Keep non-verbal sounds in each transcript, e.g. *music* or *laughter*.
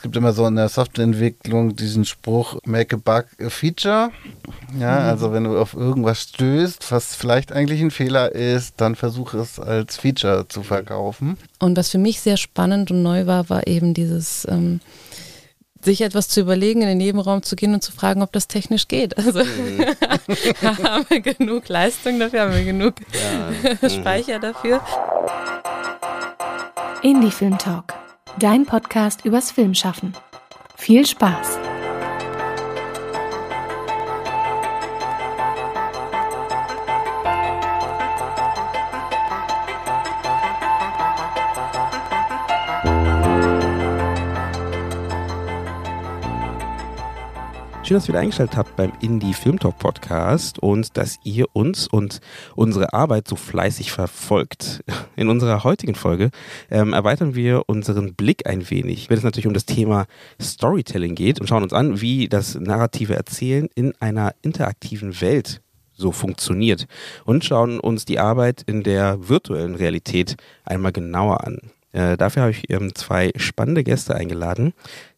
es gibt immer so in der Softwareentwicklung diesen Spruch, make a bug a feature. Ja, mhm. also wenn du auf irgendwas stößt, was vielleicht eigentlich ein Fehler ist, dann versuche es als Feature zu verkaufen. Und was für mich sehr spannend und neu war, war eben dieses ähm, sich etwas zu überlegen, in den Nebenraum zu gehen und zu fragen, ob das technisch geht. Also mhm. *laughs* haben wir genug Leistung dafür, haben wir genug ja. *laughs* Speicher dafür. Indie Film Talk, dein Podcast übers Filmschaffen. Viel Spaß! Schön, dass ihr wieder eingeschaltet habt beim Indie Film Talk Podcast und dass ihr uns und unsere Arbeit so fleißig verfolgt. In unserer heutigen Folge ähm, erweitern wir unseren Blick ein wenig, wenn es natürlich um das Thema Storytelling geht und schauen uns an, wie das narrative Erzählen in einer interaktiven Welt so funktioniert und schauen uns die Arbeit in der virtuellen Realität einmal genauer an. Äh, dafür habe ich ähm, zwei spannende Gäste eingeladen.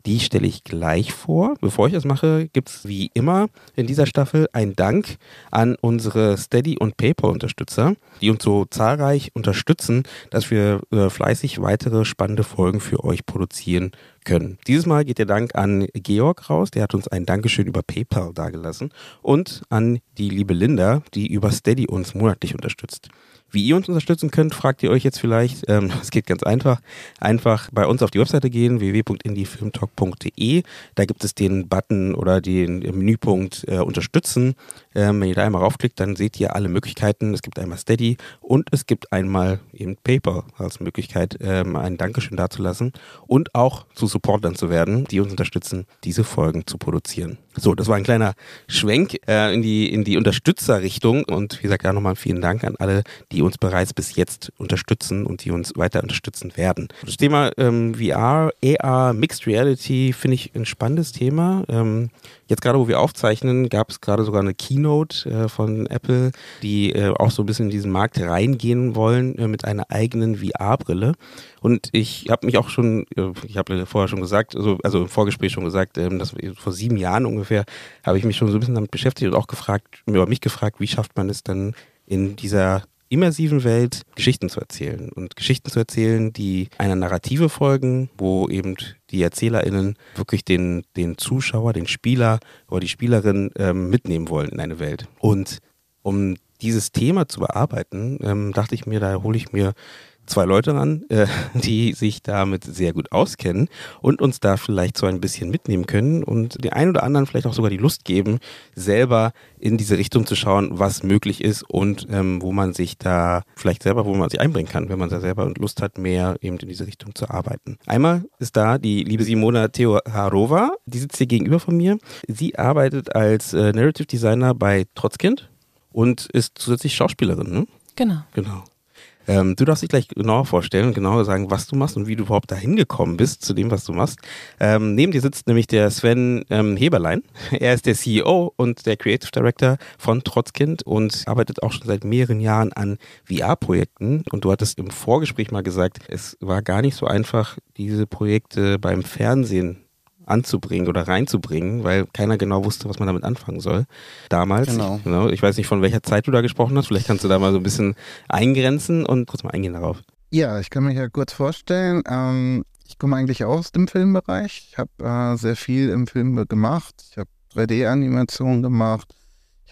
Die stelle ich gleich vor. Bevor ich das mache, gibt es wie immer in dieser Staffel einen Dank an unsere Steady- und PayPal-Unterstützer, die uns so zahlreich unterstützen, dass wir äh, fleißig weitere spannende Folgen für euch produzieren können. Dieses Mal geht der Dank an Georg raus, der hat uns ein Dankeschön über PayPal dagelassen und an die liebe Linda, die über Steady uns monatlich unterstützt. Wie ihr uns unterstützen könnt, fragt ihr euch jetzt vielleicht. Ähm, *laughs* es geht ganz einfach. Einfach bei uns auf die Webseite gehen, www.indiefilmtalk.de. Da gibt es den Button oder den Menüpunkt äh, Unterstützen. Ähm, wenn ihr da einmal raufklickt, dann seht ihr alle Möglichkeiten. Es gibt einmal Steady und es gibt einmal eben Paper als Möglichkeit, ähm, ein Dankeschön dazulassen und auch zu Supportern zu werden, die uns unterstützen, diese Folgen zu produzieren. So, das war ein kleiner Schwenk äh, in die in die Unterstützerrichtung und wie gesagt, da nochmal vielen Dank an alle, die uns bereits bis jetzt unterstützen und die uns weiter unterstützen werden. Das Thema ähm, VR, AR, Mixed Reality finde ich ein spannendes Thema. Ähm, Jetzt gerade, wo wir aufzeichnen, gab es gerade sogar eine Keynote äh, von Apple, die äh, auch so ein bisschen in diesen Markt reingehen wollen äh, mit einer eigenen VR-Brille. Und ich habe mich auch schon, äh, ich habe vorher schon gesagt, also, also im Vorgespräch schon gesagt, ähm, dass vor sieben Jahren ungefähr habe ich mich schon so ein bisschen damit beschäftigt und auch gefragt, über mich gefragt, wie schafft man es dann in dieser immersiven Welt Geschichten zu erzählen und Geschichten zu erzählen, die einer Narrative folgen, wo eben die ErzählerInnen wirklich den, den Zuschauer, den Spieler oder die Spielerin ähm, mitnehmen wollen in eine Welt. Und um dieses Thema zu bearbeiten, ähm, dachte ich mir, da hole ich mir zwei Leute ran, äh, *laughs* die sich damit sehr gut auskennen und uns da vielleicht so ein bisschen mitnehmen können und den einen oder anderen vielleicht auch sogar die Lust geben, selber in diese Richtung zu schauen, was möglich ist und ähm, wo man sich da vielleicht selber, wo man sich einbringen kann, wenn man da selber Lust hat, mehr eben in diese Richtung zu arbeiten. Einmal ist da die liebe Simona Teoharova, die sitzt hier gegenüber von mir. Sie arbeitet als äh, Narrative Designer bei Trotzkind und ist zusätzlich Schauspielerin, ne? Genau. Genau. Ähm, du darfst dich gleich genauer vorstellen und genauer sagen, was du machst und wie du überhaupt dahin gekommen bist zu dem, was du machst. Ähm, neben dir sitzt nämlich der Sven ähm, Heberlein. *laughs* Er ist der CEO und der Creative Director von Trotzkind und arbeitet auch schon seit mehreren Jahren an VR-Projekten. Und du hattest im Vorgespräch mal gesagt, es war gar nicht so einfach, diese Projekte beim Fernsehen anzubringen oder reinzubringen, weil keiner genau wusste, was man damit anfangen soll. Damals. Genau. genau. Ich weiß nicht, von welcher Zeit du da gesprochen hast. Vielleicht kannst du da mal so ein bisschen eingrenzen und kurz mal eingehen darauf. Ja, ich kann mich ja kurz vorstellen. Ähm, ich komme eigentlich aus dem Filmbereich. Ich habe äh, sehr viel im Film gemacht. Ich habe 3D-Animation gemacht.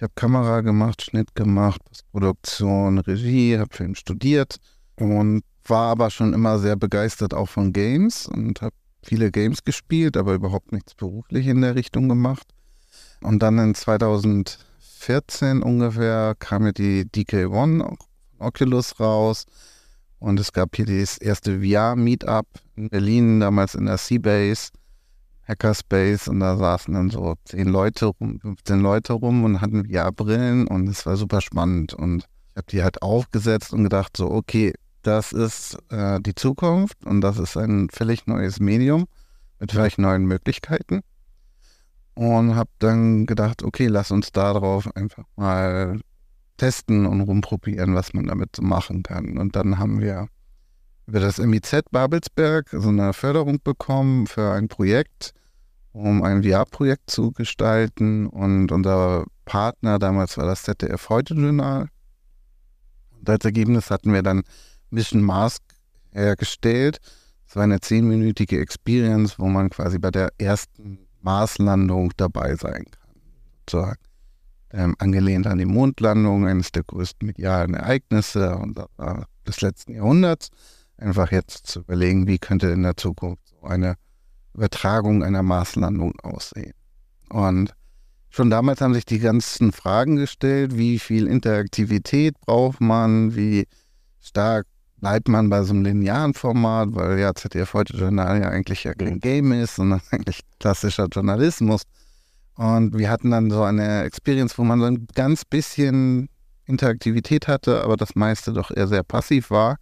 Ich habe Kamera gemacht, Schnitt gemacht, Postproduktion, Regie, habe Film studiert und war aber schon immer sehr begeistert auch von Games und habe viele Games gespielt, aber überhaupt nichts beruflich in der Richtung gemacht. Und dann in 2014 ungefähr kam mir die DK1 Oculus raus. Und es gab hier das erste VR-Meetup in Berlin, damals in der Seabase, Hackerspace. Und da saßen dann so zehn Leute rum, 15 Leute rum und hatten VR-Brillen und es war super spannend. Und ich habe die halt aufgesetzt und gedacht so, okay, das ist äh, die Zukunft und das ist ein völlig neues Medium mit vielleicht neuen Möglichkeiten. Und habe dann gedacht, okay, lass uns darauf einfach mal testen und rumprobieren, was man damit so machen kann. Und dann haben wir über das MIZ Babelsberg so eine Förderung bekommen für ein Projekt, um ein VR-Projekt zu gestalten. Und unser Partner damals war das ZDF Heute-Journal. Und als Ergebnis hatten wir dann Mission Mask hergestellt. Es war eine zehnminütige Experience, wo man quasi bei der ersten Marslandung dabei sein kann. Sozusagen. Ähm, angelehnt an die Mondlandung, eines der größten medialen Ereignisse des letzten Jahrhunderts. Einfach jetzt zu überlegen, wie könnte in der Zukunft so eine Übertragung einer Marslandung aussehen. Und schon damals haben sich die ganzen Fragen gestellt, wie viel Interaktivität braucht man, wie stark bleibt man bei so einem linearen Format, weil ja ZDF heute Journal ja eigentlich ja kein Game ist, sondern *laughs* eigentlich klassischer Journalismus. Und wir hatten dann so eine Experience, wo man so ein ganz bisschen Interaktivität hatte, aber das meiste doch eher sehr passiv war,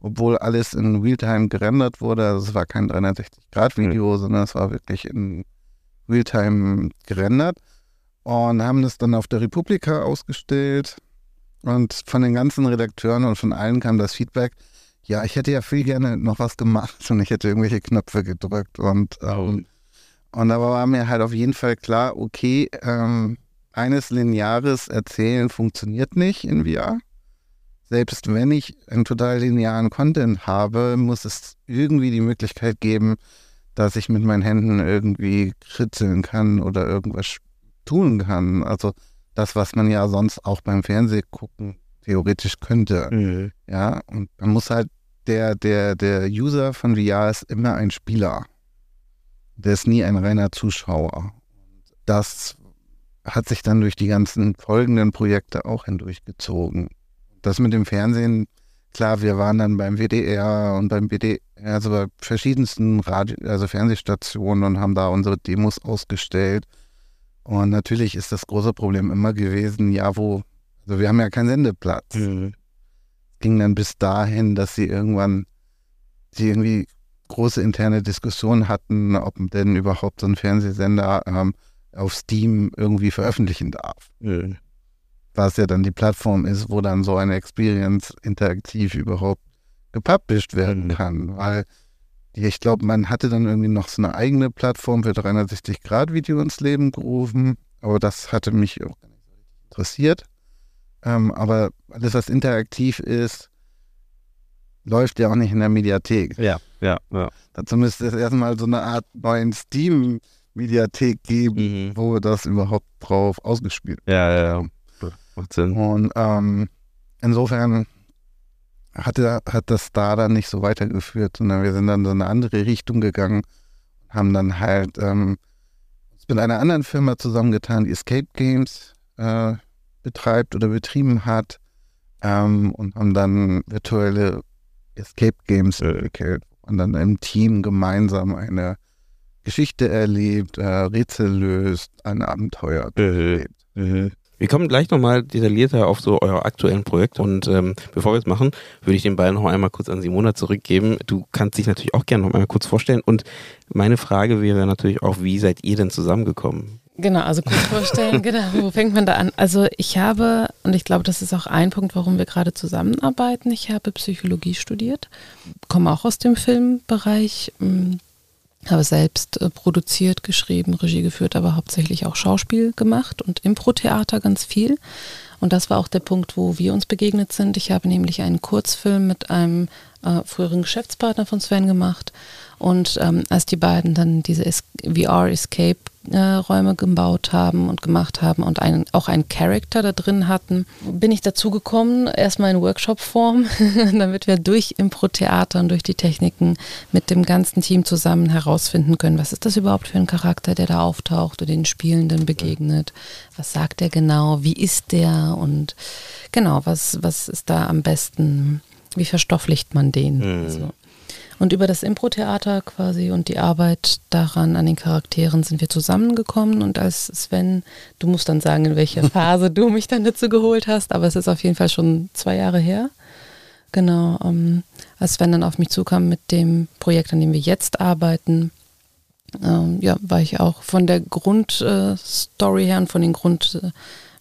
obwohl alles in Realtime gerendert wurde. Also es war kein 360-Grad-Video, mhm. sondern es war wirklich in Realtime gerendert. Und haben das dann auf der Republika ausgestellt und von den ganzen Redakteuren und von allen kam das Feedback, ja, ich hätte ja viel gerne noch was gemacht *laughs* und ich hätte irgendwelche Knöpfe gedrückt. Und, ähm, und da war mir halt auf jeden Fall klar, okay, ähm, eines lineares Erzählen funktioniert nicht in VR. Selbst wenn ich einen total linearen Content habe, muss es irgendwie die Möglichkeit geben, dass ich mit meinen Händen irgendwie kritzeln kann oder irgendwas tun kann. Also das, was man ja sonst auch beim Fernsehgucken theoretisch könnte. Mhm. Ja, und man muss halt, der, der, der User von VR ist immer ein Spieler. Der ist nie ein reiner Zuschauer. Das hat sich dann durch die ganzen folgenden Projekte auch hindurchgezogen. Das mit dem Fernsehen, klar, wir waren dann beim WDR und beim BDR, also bei verschiedensten Radio, also Fernsehstationen und haben da unsere Demos ausgestellt. Und natürlich ist das große Problem immer gewesen, ja, wo, also wir haben ja keinen Sendeplatz. Mhm. Ging dann bis dahin, dass sie irgendwann, sie irgendwie große interne Diskussionen hatten, ob denn überhaupt so ein Fernsehsender ähm, auf Steam irgendwie veröffentlichen darf. Mhm. Was ja dann die Plattform ist, wo dann so eine Experience interaktiv überhaupt gepublished werden mhm. kann. Weil ich glaube, man hatte dann irgendwie noch so eine eigene Plattform für 360-Grad-Video ins Leben gerufen, aber das hatte mich auch interessiert. Ähm, aber alles, was interaktiv ist, läuft ja auch nicht in der Mediathek. Ja, ja, ja. Dazu müsste es erstmal so eine Art neuen Steam-Mediathek geben, mhm. wo das überhaupt drauf ausgespielt wird. Ja, ja, ja. Macht Sinn. Und ähm, insofern hatte, hat das da dann nicht so weitergeführt, sondern wir sind dann so eine andere Richtung gegangen, haben dann halt ähm, mit einer anderen Firma zusammengetan, die Escape Games äh, betreibt oder betrieben hat ähm, und haben dann virtuelle Escape Games entwickelt und dann im Team gemeinsam eine Geschichte erlebt, äh, Rätsel löst, ein Abenteuer erlebt. Wir kommen gleich nochmal detaillierter auf so eure aktuellen Projekte und ähm, bevor wir es machen, würde ich den Ball noch einmal kurz an Simona zurückgeben. Du kannst dich natürlich auch gerne noch einmal kurz vorstellen und meine Frage wäre natürlich auch, wie seid ihr denn zusammengekommen? Genau, also kurz vorstellen, *laughs* genau, wo fängt man da an? Also ich habe, und ich glaube, das ist auch ein Punkt, warum wir gerade zusammenarbeiten, ich habe Psychologie studiert, komme auch aus dem Filmbereich, hm, habe selbst äh, produziert, geschrieben, Regie geführt, aber hauptsächlich auch Schauspiel gemacht und Impro-Theater ganz viel. Und das war auch der Punkt, wo wir uns begegnet sind. Ich habe nämlich einen Kurzfilm mit einem äh, früheren Geschäftspartner von Sven gemacht. Und ähm, als die beiden dann diese VR-Escape äh, Räume gebaut haben und gemacht haben und einen, auch einen Charakter da drin hatten, bin ich dazu gekommen, erstmal in Workshop-Form, *laughs* damit wir durch Impro-Theater und durch die Techniken mit dem ganzen Team zusammen herausfinden können, was ist das überhaupt für ein Charakter, der da auftaucht und den Spielenden begegnet, was sagt er genau, wie ist der und genau, was, was ist da am besten, wie verstofflicht man den. Mhm. So. Und über das Impro-Theater quasi und die Arbeit daran, an den Charakteren, sind wir zusammengekommen. Und als Sven, du musst dann sagen, in welcher *laughs* Phase du mich dann dazu geholt hast, aber es ist auf jeden Fall schon zwei Jahre her. Genau, ähm, als Sven dann auf mich zukam mit dem Projekt, an dem wir jetzt arbeiten, ähm, ja, war ich auch von der Grundstory äh, her und von den Grund. Äh,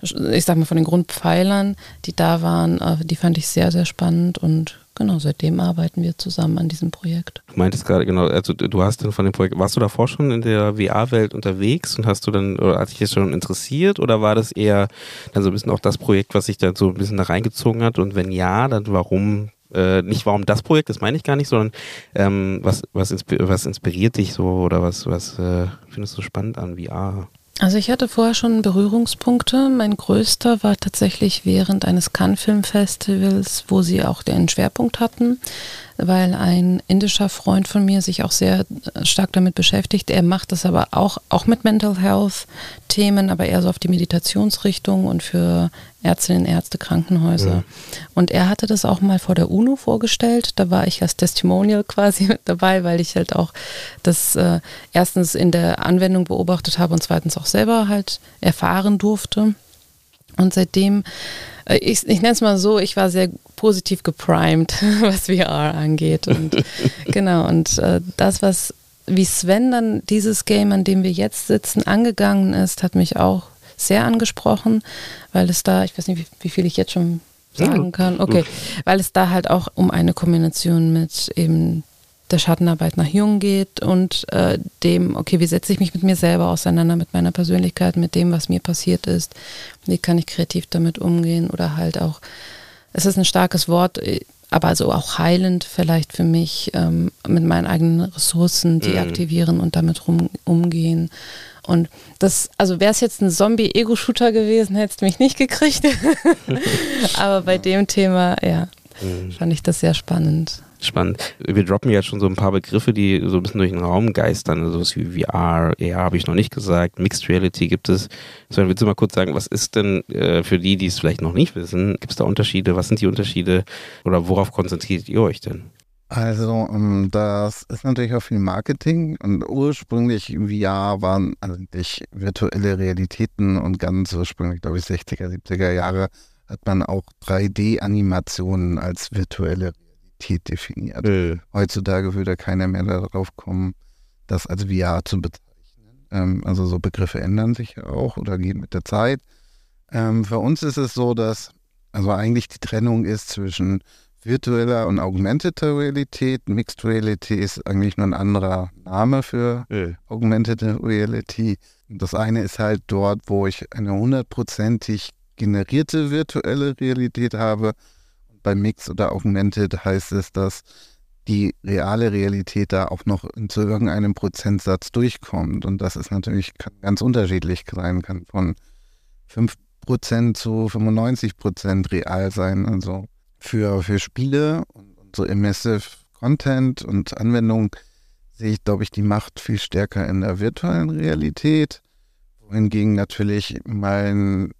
ich sag mal von den Grundpfeilern, die da waren, äh, die fand ich sehr, sehr spannend und genau, seitdem arbeiten wir zusammen an diesem Projekt. Du meintest gerade, genau, also du hast dann von dem Projekt, warst du davor schon in der VR-Welt unterwegs und hast du dann, oder hat dich das schon interessiert oder war das eher dann so ein bisschen auch das Projekt, was sich dann so ein bisschen da reingezogen hat und wenn ja, dann warum äh, nicht warum das Projekt, das meine ich gar nicht, sondern ähm, was, was, insp was inspiriert dich so oder was, was äh, findest du spannend an VR? Also ich hatte vorher schon Berührungspunkte. Mein größter war tatsächlich während eines Cannes Film Festivals, wo sie auch den Schwerpunkt hatten weil ein indischer Freund von mir sich auch sehr äh, stark damit beschäftigt. Er macht das aber auch, auch mit Mental Health Themen, aber eher so auf die Meditationsrichtung und für Ärztinnen, Ärzte, Krankenhäuser. Ja. Und er hatte das auch mal vor der UNO vorgestellt. Da war ich als Testimonial *laughs* quasi mit dabei, weil ich halt auch das äh, erstens in der Anwendung beobachtet habe und zweitens auch selber halt erfahren durfte. Und seitdem ich, ich nenne es mal so, ich war sehr positiv geprimed, *laughs* was VR angeht. Und *laughs* genau, und äh, das, was wie Sven dann dieses Game, an dem wir jetzt sitzen, angegangen ist, hat mich auch sehr angesprochen, weil es da, ich weiß nicht, wie, wie viel ich jetzt schon sagen kann, okay, weil es da halt auch um eine Kombination mit eben der Schattenarbeit nach Jung geht und äh, dem, okay, wie setze ich mich mit mir selber auseinander, mit meiner Persönlichkeit, mit dem, was mir passiert ist, wie kann ich kreativ damit umgehen oder halt auch, es ist ein starkes Wort, aber also auch heilend vielleicht für mich, ähm, mit meinen eigenen Ressourcen deaktivieren mhm. und damit rum, umgehen. Und das, also wäre es jetzt ein Zombie-Ego-Shooter gewesen, hättest du mich nicht gekriegt. *laughs* *laughs* aber bei dem Thema, ja, mhm. fand ich das sehr spannend. Spannend. Wir droppen jetzt schon so ein paar Begriffe, die so ein bisschen durch den Raum geistern. Also sowas wie VR, AR habe ich noch nicht gesagt. Mixed Reality gibt es. Sondern willst du mal kurz sagen, was ist denn äh, für die, die es vielleicht noch nicht wissen, gibt es da Unterschiede? Was sind die Unterschiede? Oder worauf konzentriert ihr euch denn? Also, ähm, das ist natürlich auch viel Marketing und ursprünglich VR waren eigentlich virtuelle Realitäten und ganz ursprünglich, glaube ich, 60er, 70er Jahre hat man auch 3D-Animationen als virtuelle Realität definiert. Äh. Heutzutage würde keiner mehr darauf kommen, das als VR zu bezeichnen. Ähm, also so Begriffe ändern sich ja auch oder gehen mit der Zeit. Ähm, für uns ist es so, dass also eigentlich die Trennung ist zwischen virtueller und augmented Realität. Mixed Reality ist eigentlich nur ein anderer Name für äh. augmented Reality. Das eine ist halt dort, wo ich eine hundertprozentig generierte virtuelle Realität habe bei Mix oder Augmented heißt es, dass die reale Realität da auch noch zu irgendeinem Prozentsatz durchkommt. Und das ist natürlich ganz unterschiedlich sein, kann von 5% zu 95% real sein. Also für, für Spiele und so Immersive Content und Anwendung sehe ich, glaube ich, die Macht viel stärker in der virtuellen Realität. Wohingegen natürlich mein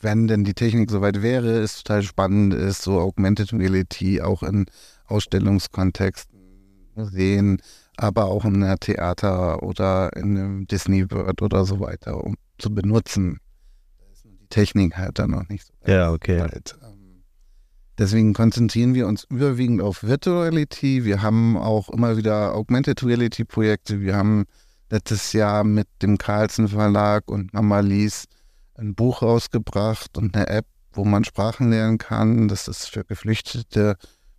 wenn denn die Technik soweit wäre, ist total spannend ist, so Augmented Reality auch in Ausstellungskontexten, Museen, aber auch in einem Theater oder in einem Disney World oder so weiter, um zu benutzen. Da die Technik halt dann noch nicht so weit. Ja, okay. Weit. Ähm, deswegen konzentrieren wir uns überwiegend auf Virtual Reality. Wir haben auch immer wieder Augmented Reality Projekte. Wir haben letztes Jahr mit dem Carlsen Verlag und Mama Lies ein Buch rausgebracht und eine App, wo man Sprachen lernen kann. Das ist für geflüchtete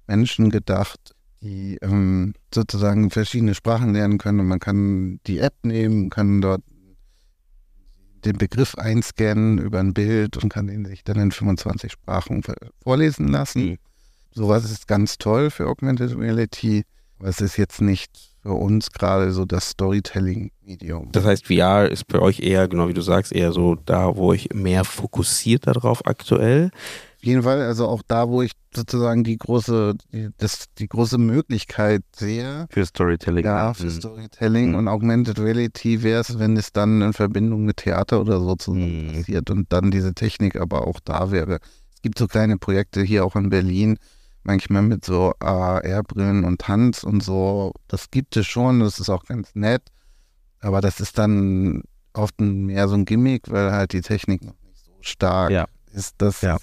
Menschen gedacht, die ähm, sozusagen verschiedene Sprachen lernen können. Und man kann die App nehmen, kann dort den Begriff einscannen über ein Bild und kann ihn sich dann in 25 Sprachen vorlesen lassen. Mhm. Sowas ist ganz toll für Augmented Reality, aber es ist jetzt nicht für uns gerade so das Storytelling-Medium. Das heißt, VR ist bei euch eher, genau wie du sagst, eher so da, wo ich mehr fokussiert darauf aktuell. Auf jeden Fall, also auch da, wo ich sozusagen die große, die, das, die große Möglichkeit sehe. Für Storytelling. Ja, für mhm. Storytelling mhm. und Augmented Reality wäre es, wenn es dann in Verbindung mit Theater oder so mhm. passiert und dann diese Technik aber auch da wäre. Es gibt so kleine Projekte hier auch in Berlin, manchmal mit so AR-Brillen und Tanz und so. Das gibt es schon, das ist auch ganz nett. Aber das ist dann oft mehr so ein Gimmick, weil halt die Technik noch nicht so stark ja. ist, dass ja.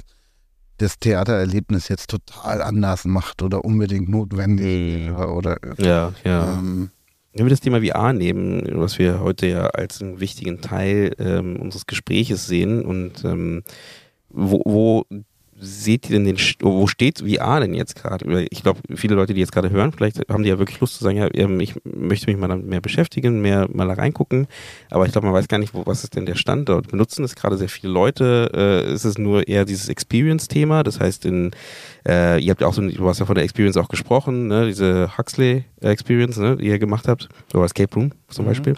das Theatererlebnis jetzt total anders macht oder unbedingt notwendig mhm. oder ja, ja. Ähm, Wenn wir das Thema VR nehmen, was wir heute ja als einen wichtigen Teil ähm, unseres Gespräches sehen und ähm, wo, wo seht ihr denn den, wo steht VR denn jetzt gerade? Ich glaube, viele Leute, die jetzt gerade hören, vielleicht haben die ja wirklich Lust zu sagen, ja, ähm, ich möchte mich mal damit mehr beschäftigen, mehr mal da reingucken. Aber ich glaube, man weiß gar nicht, wo, was ist denn der Stand dort? Benutzen es gerade sehr viele Leute? Äh, ist es nur eher dieses Experience-Thema? Das heißt, in, äh, ihr habt ja auch so, du hast ja von der Experience auch gesprochen, ne? diese Huxley-Experience, ne? die ihr gemacht habt, oder Escape Room zum mhm. Beispiel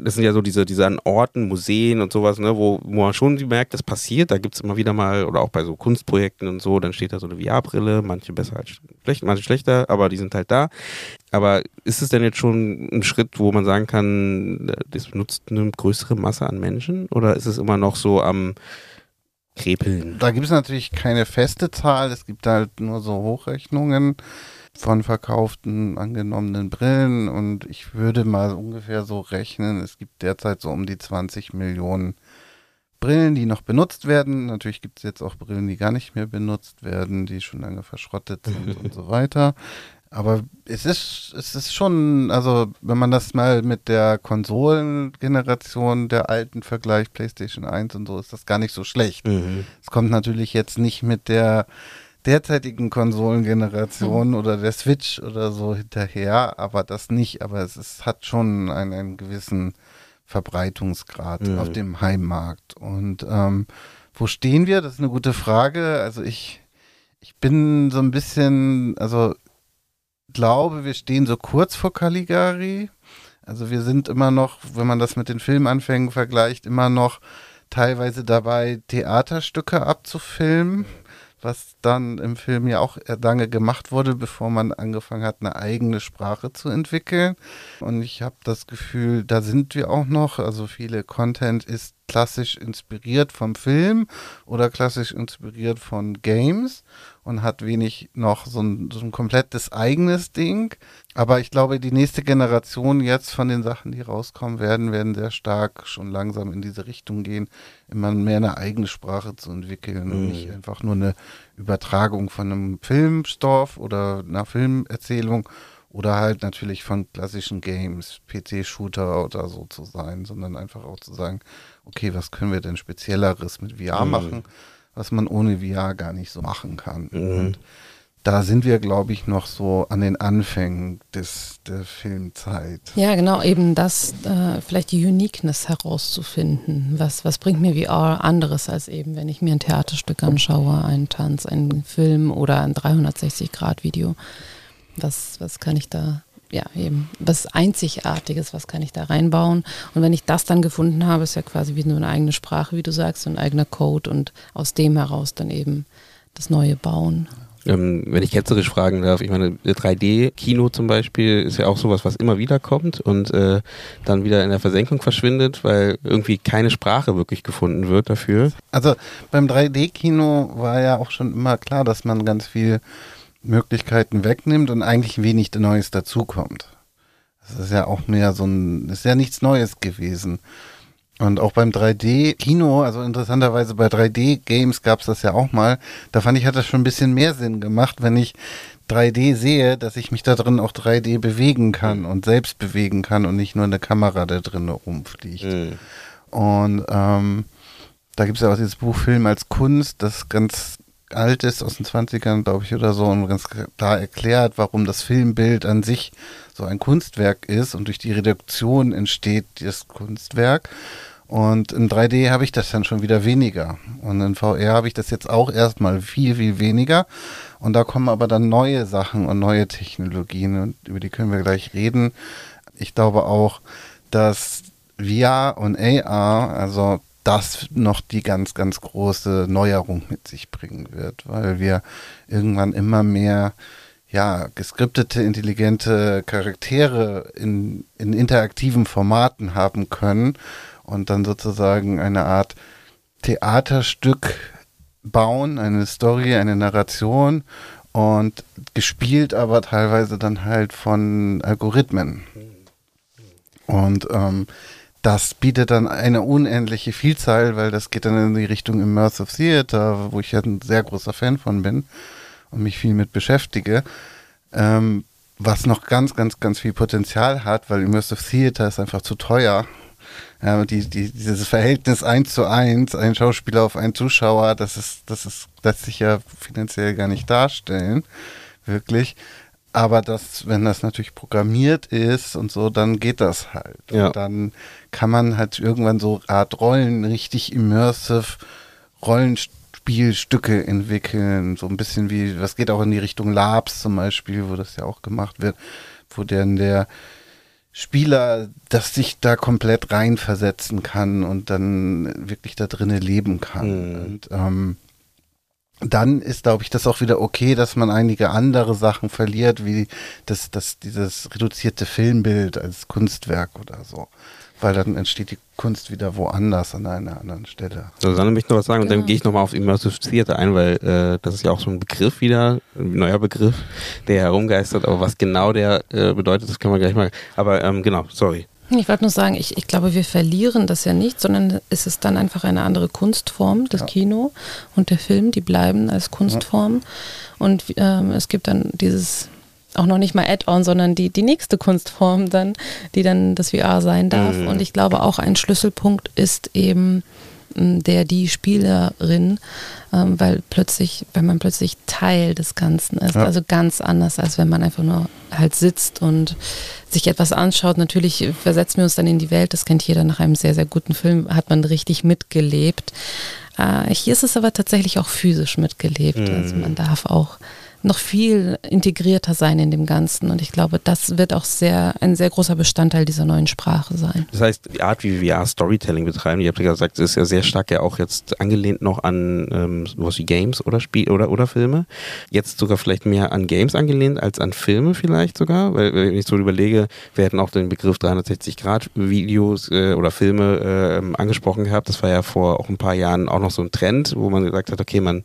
das sind ja so diese, diese an Orten, Museen und sowas, ne, wo, wo man schon merkt, das passiert. Da gibt es immer wieder mal, oder auch bei so Kunstprojekten und so, dann steht da so eine VR-Brille, manche besser als schlecht, manche schlechter, aber die sind halt da. Aber ist es denn jetzt schon ein Schritt, wo man sagen kann, das benutzt eine größere Masse an Menschen? Oder ist es immer noch so am Krepeln? Da gibt es natürlich keine feste Zahl, es gibt halt nur so Hochrechnungen von verkauften angenommenen Brillen und ich würde mal ungefähr so rechnen, es gibt derzeit so um die 20 Millionen Brillen, die noch benutzt werden. Natürlich gibt es jetzt auch Brillen, die gar nicht mehr benutzt werden, die schon lange verschrottet sind und *laughs* so weiter. Aber es ist, es ist schon, also wenn man das mal mit der Konsolengeneration der alten vergleicht, PlayStation 1 und so, ist das gar nicht so schlecht. Mhm. Es kommt natürlich jetzt nicht mit der derzeitigen Konsolengeneration mhm. oder der Switch oder so hinterher, aber das nicht. Aber es ist, hat schon einen, einen gewissen Verbreitungsgrad mhm. auf dem Heimmarkt. Und ähm, wo stehen wir? Das ist eine gute Frage. Also ich, ich bin so ein bisschen, also glaube, wir stehen so kurz vor Caligari. Also wir sind immer noch, wenn man das mit den Filmanfängen vergleicht, immer noch teilweise dabei, Theaterstücke abzufilmen was dann im Film ja auch lange gemacht wurde, bevor man angefangen hat, eine eigene Sprache zu entwickeln. Und ich habe das Gefühl, da sind wir auch noch. Also viele Content ist klassisch inspiriert vom Film oder klassisch inspiriert von Games und hat wenig noch so ein, so ein komplettes eigenes Ding. Aber ich glaube, die nächste Generation jetzt von den Sachen, die rauskommen werden, werden sehr stark schon langsam in diese Richtung gehen, immer mehr eine eigene Sprache zu entwickeln mhm. und nicht einfach nur eine Übertragung von einem Filmstoff oder einer Filmerzählung oder halt natürlich von klassischen Games, PC-Shooter oder so zu sein, sondern einfach auch zu sagen, okay, was können wir denn Spezielleres mit VR mhm. machen, was man ohne VR gar nicht so machen kann. Mhm. Und da sind wir, glaube ich, noch so an den Anfängen des, der Filmzeit. Ja, genau, eben das, äh, vielleicht die Uniqueness herauszufinden. Was, was bringt mir VR anderes als eben, wenn ich mir ein Theaterstück anschaue, einen Tanz, einen Film oder ein 360-Grad-Video. Was, was kann ich da ja, eben was Einzigartiges, was kann ich da reinbauen. Und wenn ich das dann gefunden habe, ist ja quasi wie nur eine eigene Sprache, wie du sagst, so ein eigener Code und aus dem heraus dann eben das Neue bauen. Ähm, wenn ich ketzerisch fragen darf, ich meine, 3D-Kino zum Beispiel ist ja auch sowas, was immer wieder kommt und äh, dann wieder in der Versenkung verschwindet, weil irgendwie keine Sprache wirklich gefunden wird dafür. Also beim 3D-Kino war ja auch schon immer klar, dass man ganz viel Möglichkeiten wegnimmt und eigentlich wenig Neues dazukommt. Das ist ja auch mehr so ein, ist ja nichts Neues gewesen. Und auch beim 3D-Kino, also interessanterweise bei 3D-Games gab es das ja auch mal, da fand ich, hat das schon ein bisschen mehr Sinn gemacht, wenn ich 3D sehe, dass ich mich da drin auch 3D bewegen kann und selbst bewegen kann und nicht nur eine Kamera da drin rumfliegt. Mhm. Und ähm, da gibt es ja auch dieses Buch Film als Kunst, das ganz alt ist, aus den 20ern, glaube ich, oder so, und ganz klar erklärt, warum das Filmbild an sich so ein Kunstwerk ist und durch die Reduktion entsteht das Kunstwerk. Und in 3D habe ich das dann schon wieder weniger. Und in VR habe ich das jetzt auch erstmal viel, viel weniger. Und da kommen aber dann neue Sachen und neue Technologien und über die können wir gleich reden. Ich glaube auch, dass VR und AR, also das noch die ganz, ganz große Neuerung mit sich bringen wird, weil wir irgendwann immer mehr ja, geskriptete, intelligente Charaktere in, in interaktiven Formaten haben können und dann sozusagen eine Art Theaterstück bauen, eine Story, eine Narration und gespielt aber teilweise dann halt von Algorithmen. Und ähm, das bietet dann eine unendliche Vielzahl, weil das geht dann in die Richtung Immersive Theater, wo ich ja ein sehr großer Fan von bin und mich viel mit beschäftige. Ähm, was noch ganz, ganz, ganz viel Potenzial hat, weil Immersive Theater ist einfach zu teuer. Ja, die, die, dieses Verhältnis eins zu eins, ein Schauspieler auf einen Zuschauer, das ist, das ist, lässt sich ja finanziell gar nicht darstellen. Wirklich. Aber das, wenn das natürlich programmiert ist und so, dann geht das halt. Ja. Und dann kann man halt irgendwann so Art Rollen, richtig immersive Rollenspielstücke entwickeln. So ein bisschen wie, das geht auch in die Richtung Labs zum Beispiel, wo das ja auch gemacht wird, wo dann der Spieler, das sich da komplett reinversetzen kann und dann wirklich da drinnen leben kann. Mhm. Und ähm, dann ist, glaube ich, das auch wieder okay, dass man einige andere Sachen verliert, wie das, das, dieses reduzierte Filmbild als Kunstwerk oder so. Weil dann entsteht die Kunst wieder woanders an einer anderen Stelle. Susanne möchte noch was sagen und dann Genau. gehe ich nochmal auf Immersive Theater ein, weil äh, das ist ja auch so ein Begriff wieder, ein neuer Begriff, der herumgeistert, aber was genau der äh, bedeutet, das können wir gleich mal. Aber ähm, genau, sorry. Ich wollte nur sagen, ich, ich glaube, wir verlieren das ja nicht, sondern es ist dann einfach eine andere Kunstform, das Ja. Kino und der Film, die bleiben als Kunstform. Und ähm, es gibt dann dieses, auch noch nicht mal Add-on, sondern die, die nächste Kunstform dann, die dann das VR sein darf. Mhm. Und ich glaube auch ein Schlüsselpunkt ist eben der, die Spielerin, ähm, weil plötzlich, wenn man plötzlich Teil des Ganzen ist, Ja. also ganz anders, als wenn man einfach nur halt sitzt und sich etwas anschaut. Natürlich versetzen wir uns dann in die Welt, das kennt jeder nach einem sehr, sehr guten Film, hat man richtig mitgelebt. Äh, hier ist es aber tatsächlich auch physisch mitgelebt. Mhm. Also man darf auch noch viel integrierter sein in dem Ganzen. Und ich glaube, das wird auch sehr ein sehr großer Bestandteil dieser neuen Sprache sein. Das heißt, die Art, wie wir Storytelling betreiben, ihr habt ja gesagt, ist ja sehr stark ja auch jetzt angelehnt noch an ähm, sowas wie Games oder Spiel oder oder Filme. Jetzt sogar vielleicht mehr an Games angelehnt als an Filme vielleicht sogar, weil wenn ich so überlege, wir hätten auch den Begriff 360 Grad Videos äh, oder Filme ähm, angesprochen gehabt. Das war ja vor auch ein paar Jahren auch noch so ein Trend, wo man gesagt hat, okay, man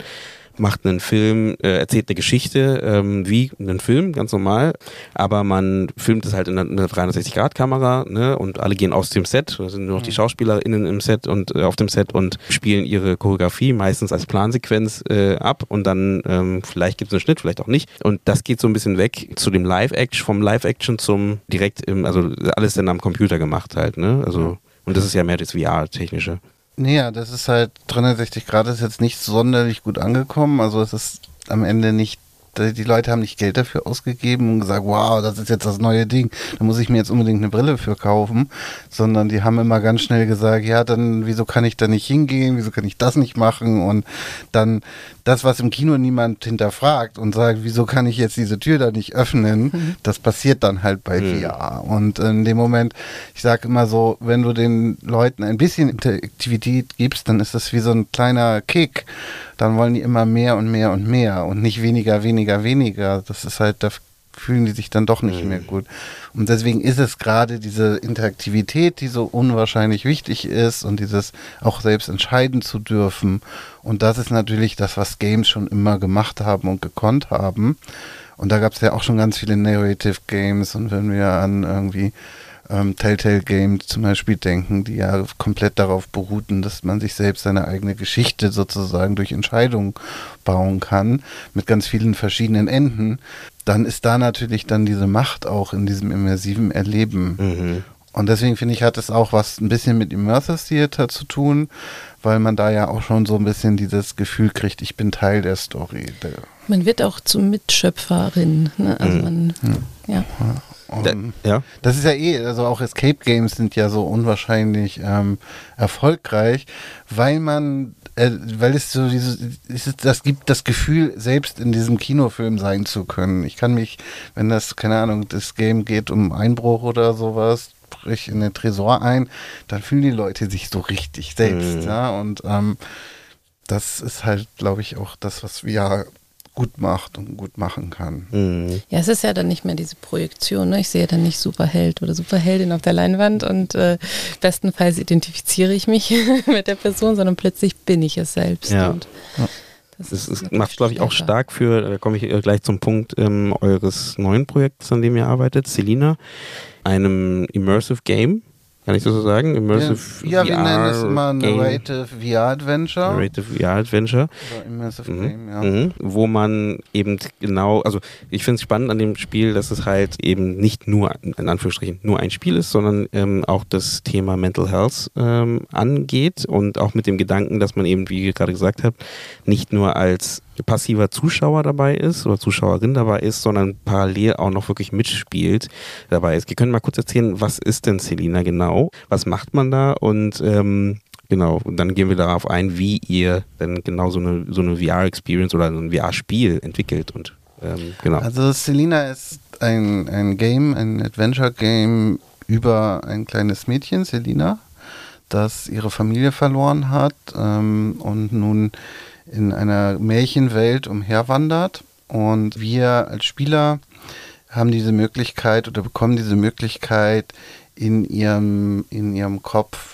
macht einen Film, äh, erzählt eine Geschichte ähm, wie einen Film, ganz normal, aber man filmt es halt in einer, einer 360-Grad-Kamera ne, und alle gehen aus dem Set, da sind nur noch die SchauspielerInnen im Set und äh, auf dem Set und spielen ihre Choreografie meistens als Plansequenz äh, ab und dann ähm, vielleicht gibt es einen Schnitt, vielleicht auch nicht. Und das geht so ein bisschen weg zu dem Live-Action, vom Live-Action zum direkt im, also alles dann am Computer gemacht halt, ne, also und das ist ja mehr das VR-technische. Naja, das ist halt 360 Grad ist jetzt nicht sonderlich gut angekommen. Also es ist am Ende nicht, die Leute haben nicht Geld dafür ausgegeben und gesagt, wow, das ist jetzt das neue Ding, da muss ich mir jetzt unbedingt eine Brille für kaufen, sondern die haben immer ganz schnell gesagt, ja, dann wieso kann ich da nicht hingehen, wieso kann ich das nicht machen und dann das, was im Kino niemand hinterfragt und sagt, wieso kann ich jetzt diese Tür da nicht öffnen, das passiert dann halt bei Mhm. VR. Und in dem Moment, ich sage immer so, wenn du den Leuten ein bisschen Interaktivität gibst, dann ist das wie so ein kleiner Kick. Dann wollen die immer mehr und mehr und mehr und nicht weniger, weniger, weniger. Das ist halt, da fühlen die sich dann doch nicht Mhm. mehr gut. Und deswegen ist es gerade diese Interaktivität, die so unwahrscheinlich wichtig ist und dieses auch selbst entscheiden zu dürfen. Und das ist natürlich das, was Games schon immer gemacht haben und gekonnt haben. Und da gab es ja auch schon ganz viele Narrative Games und wenn wir an irgendwie ähm, Telltale Games zum Beispiel denken, die ja komplett darauf beruhten, dass man sich selbst seine eigene Geschichte sozusagen durch Entscheidungen bauen kann, mit ganz vielen verschiedenen Enden, dann ist da natürlich dann diese Macht auch in diesem immersiven Erleben. Mhm. Und deswegen finde ich, hat es auch was ein bisschen mit Immersive Theater zu tun, weil man da ja auch schon so ein bisschen dieses Gefühl kriegt, ich bin Teil der Story. Man wird auch zum Mitschöpferin. Ne? Also Mhm. man, ja. Und ja. Das ist ja eh, also auch Escape Games sind ja so unwahrscheinlich ähm, erfolgreich, weil man, äh, weil es so dieses, es das gibt das Gefühl, selbst in diesem Kinofilm sein zu können. Ich kann mich, wenn das, keine Ahnung, das Game geht um Einbruch oder sowas, brich in den Tresor ein, dann fühlen die Leute sich so richtig selbst, Mhm. ja, und ähm, das ist halt, glaube ich, auch das, was VR gut macht und gut machen kann. Mhm. Ja, es ist ja dann nicht mehr diese Projektion. Ne? Ich sehe dann nicht Superheld oder Superheldin auf der Leinwand und äh, bestenfalls identifiziere ich mich *laughs* mit der Person, sondern plötzlich bin ich es selbst. Ja. Und Ja. das Das ist macht, glaube ich, auch stark für, da komme ich äh, gleich zum Punkt ähm, eures neuen Projekts, an dem ihr arbeitet, Selina, einem Immersive Game. Kann ich das so sagen? Immersive ja, wir VR nennen es immer Game. Narrative VR Adventure. Narrative VR Adventure. Oder Immersive Mhm. Game, ja. Mhm. Wo man eben genau, also ich finde es spannend an dem Spiel, dass es halt eben nicht nur, in Anführungsstrichen, nur ein Spiel ist, sondern ähm, auch das Thema Mental Health ähm, angeht und auch mit dem Gedanken, dass man eben, wie ihr gerade gesagt habt, nicht nur als passiver Zuschauer dabei ist oder Zuschauerin dabei ist, sondern parallel auch noch wirklich mitspielt dabei ist. Wir können mal kurz erzählen, was ist denn Selina genau? Was macht man da? Und ähm, genau, und dann gehen wir darauf ein, wie ihr denn genau so eine, so eine VR-Experience oder so ein VR-Spiel entwickelt und ähm, genau. Also Selina ist ein, ein Game, ein Adventure-Game über ein kleines Mädchen, Selina, das ihre Familie verloren hat ähm, und nun in einer Märchenwelt umherwandert. Und wir als Spieler haben diese Möglichkeit oder bekommen diese Möglichkeit in ihrem, in ihrem Kopf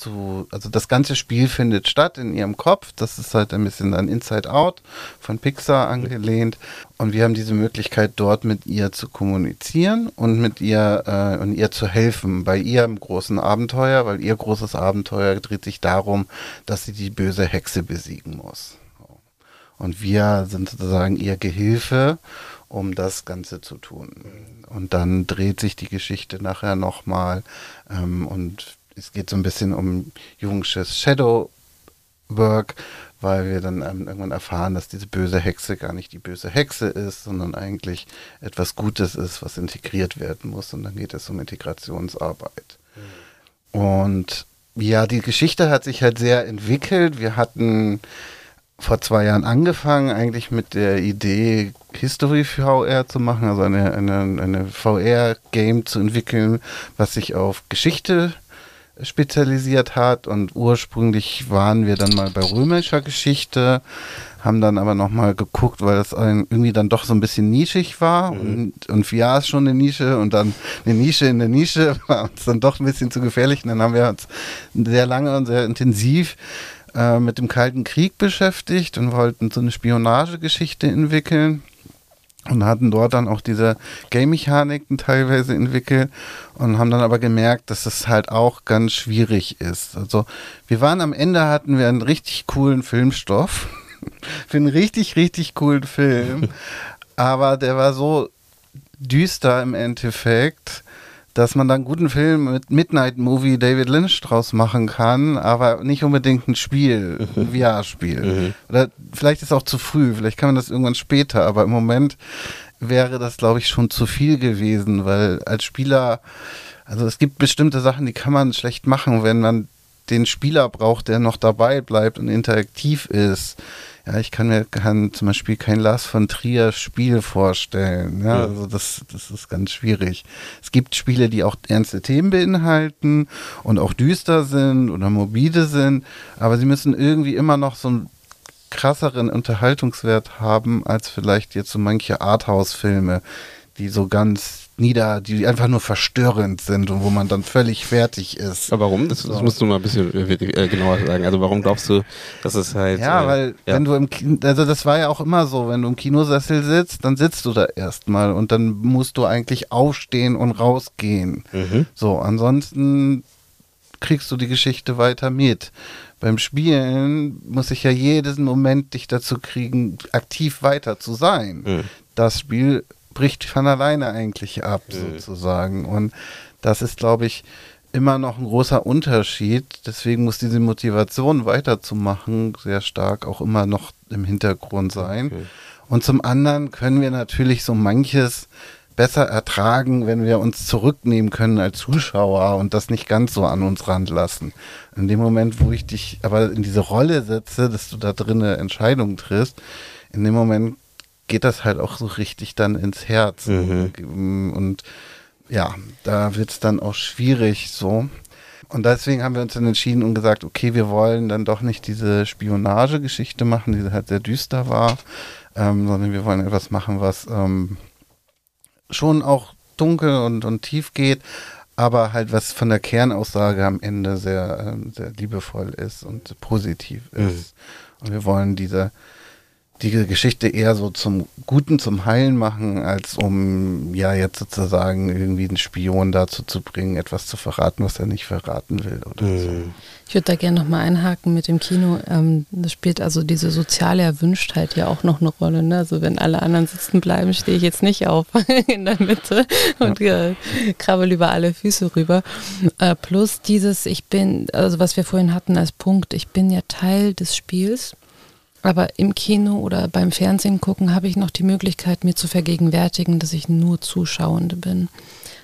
zu, also das ganze Spiel findet statt in ihrem Kopf. Das ist halt ein bisschen an Inside Out von Pixar angelehnt. Und wir haben diese Möglichkeit, dort mit ihr zu kommunizieren und mit ihr äh, und ihr zu helfen bei ihrem großen Abenteuer, weil ihr großes Abenteuer dreht sich darum, dass sie die böse Hexe besiegen muss. Und wir sind sozusagen ihr Gehilfe, um das Ganze zu tun. Und dann dreht sich die Geschichte nachher nochmal ähm, und es geht so ein bisschen um Jungsches Shadow Work, weil wir dann ähm, irgendwann erfahren, dass diese böse Hexe gar nicht die böse Hexe ist, sondern eigentlich etwas Gutes ist, was integriert werden muss. Und dann geht es um Integrationsarbeit. Und ja, die Geschichte hat sich halt sehr entwickelt. Wir hatten vor zwei Jahren angefangen, eigentlich mit der Idee, History VR zu machen, also eine, eine, eine VR-Game zu entwickeln, was sich auf Geschichte spezialisiert hat. Und ursprünglich waren wir dann mal bei römischer Geschichte, haben dann aber nochmal geguckt, weil das irgendwie dann doch so ein bisschen nischig war. Und, und VR ist schon eine Nische und dann eine Nische in der Nische *laughs* war uns dann doch ein bisschen zu gefährlich. Und dann haben wir uns sehr lange und sehr intensiv äh, mit dem Kalten Krieg beschäftigt und wollten so eine Spionagegeschichte entwickeln und hatten dort dann auch diese Game-Mechaniken teilweise entwickelt und haben dann aber gemerkt, dass es halt auch ganz schwierig ist. Also wir waren am Ende, hatten wir einen richtig coolen Filmstoff *laughs* für einen richtig, richtig coolen Film, *laughs* aber der war so düster im Endeffekt, dass man dann einen guten Film mit Midnight Movie David Lynch draus machen kann, aber nicht unbedingt ein Spiel, ein VR-Spiel. Oder vielleicht ist auch zu früh, vielleicht kann man das irgendwann später, aber im Moment wäre das, glaube ich, schon zu viel gewesen, weil als Spieler, also es gibt bestimmte Sachen, die kann man schlecht machen, wenn man den Spieler braucht, der noch dabei bleibt und interaktiv ist. Ja, ich kann mir kann zum Beispiel kein Lars von Trier Spiel vorstellen. Ja, also das, das ist ganz schwierig. Es gibt Spiele, die auch ernste Themen beinhalten und auch düster sind oder morbide sind, aber sie müssen irgendwie immer noch so einen krasseren Unterhaltungswert haben als vielleicht jetzt so manche Arthouse-Filme, die so ganz nieder, die einfach nur verstörend sind und wo man dann völlig fertig ist. Aber warum? Das, das musst du mal ein bisschen äh, äh, genauer sagen. Also warum glaubst du, dass es halt... Ja, äh, weil ja. wenn du im Kino, also das war ja auch immer so, wenn du im Kinosessel sitzt, dann sitzt du da erstmal und dann musst du eigentlich aufstehen und rausgehen. Mhm. So, ansonsten kriegst du die Geschichte weiter mit. Beim Spielen muss ich ja jeden Moment dich dazu kriegen, aktiv weiter zu sein. Mhm. Das Spiel bricht von alleine eigentlich ab, Mhm. sozusagen. Und das ist, glaube ich, immer noch ein großer Unterschied. Deswegen muss diese Motivation weiterzumachen sehr stark auch immer noch im Hintergrund sein. Okay. Und zum anderen können wir natürlich so manches besser ertragen, wenn wir uns zurücknehmen können als Zuschauer und das nicht ganz so an uns ranlassen. In dem Moment, wo ich dich aber in diese Rolle setze, dass du da drin eine Entscheidung triffst, in dem Moment geht das halt auch so richtig dann ins Herz. Und ja, da wird es dann auch schwierig so. Und deswegen haben wir uns dann entschieden und gesagt, okay, wir wollen dann doch nicht diese Spionagegeschichte machen, die halt sehr düster war, ähm, sondern wir wollen etwas machen, was ähm, schon auch dunkel und, und tief geht, aber halt was von der Kernaussage am Ende sehr, ähm, sehr liebevoll ist und positiv ist. Und wir wollen diese die Geschichte eher so zum Guten, zum Heilen machen, als um ja jetzt sozusagen irgendwie einen Spion dazu zu bringen, etwas zu verraten, was er nicht verraten will oder mhm. so. Ich würde da gerne nochmal einhaken mit dem Kino. Ähm, das spielt also diese soziale Erwünschtheit ja auch noch eine Rolle. Ne? Also wenn alle anderen sitzen bleiben, stehe ich jetzt nicht auf *laughs* in der Mitte und ja. äh, krabbel über alle Füße rüber. Äh, plus dieses, ich bin, also was wir vorhin hatten als Punkt, ich bin ja Teil des Spiels aber im Kino oder beim Fernsehen gucken habe ich noch die Möglichkeit, mir zu vergegenwärtigen, dass ich nur Zuschauende bin.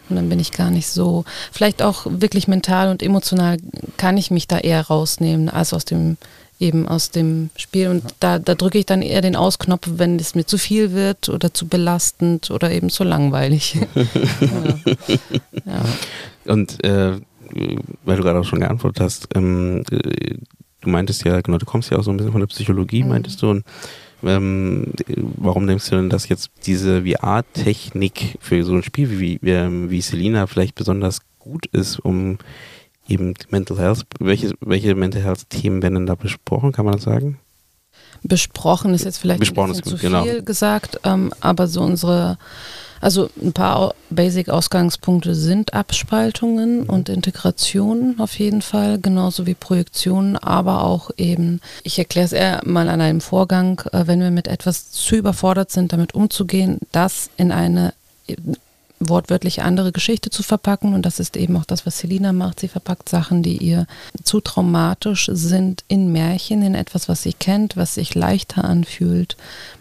Und dann bin ich gar nicht so, vielleicht auch wirklich mental und emotional kann ich mich da eher rausnehmen als aus dem eben aus dem Spiel. Und da, da drücke ich dann eher den Ausknopf, wenn es mir zu viel wird oder zu belastend oder eben zu langweilig. *laughs* ja. Ja. Und äh, weil du gerade auch schon geantwortet hast, ähm, du meintest ja, genau, du kommst ja auch so ein bisschen von der Psychologie, mhm. meintest du. Und ähm, warum denkst du denn, dass jetzt diese VR-Technik für so ein Spiel wie, wie, ähm, wie Selina vielleicht besonders gut ist, um eben Mental Health, welche, welche Mental Health-Themen werden denn da besprochen, kann man das sagen? Besprochen ist jetzt vielleicht Besprochen ein bisschen ist, zu genau. viel gesagt, ähm, aber so unsere also ein paar Basic-Ausgangspunkte sind Abspaltungen mhm. und Integrationen auf jeden Fall, genauso wie Projektionen, aber auch eben, ich erkläre es eher mal an einem Vorgang, äh, wenn wir mit etwas zu überfordert sind, damit umzugehen, das in eine wortwörtlich andere Geschichte zu verpacken. Und das ist eben auch das, was Selina macht. Sie verpackt Sachen, die ihr zu traumatisch sind, in Märchen, in etwas, was sie kennt, was sich leichter anfühlt.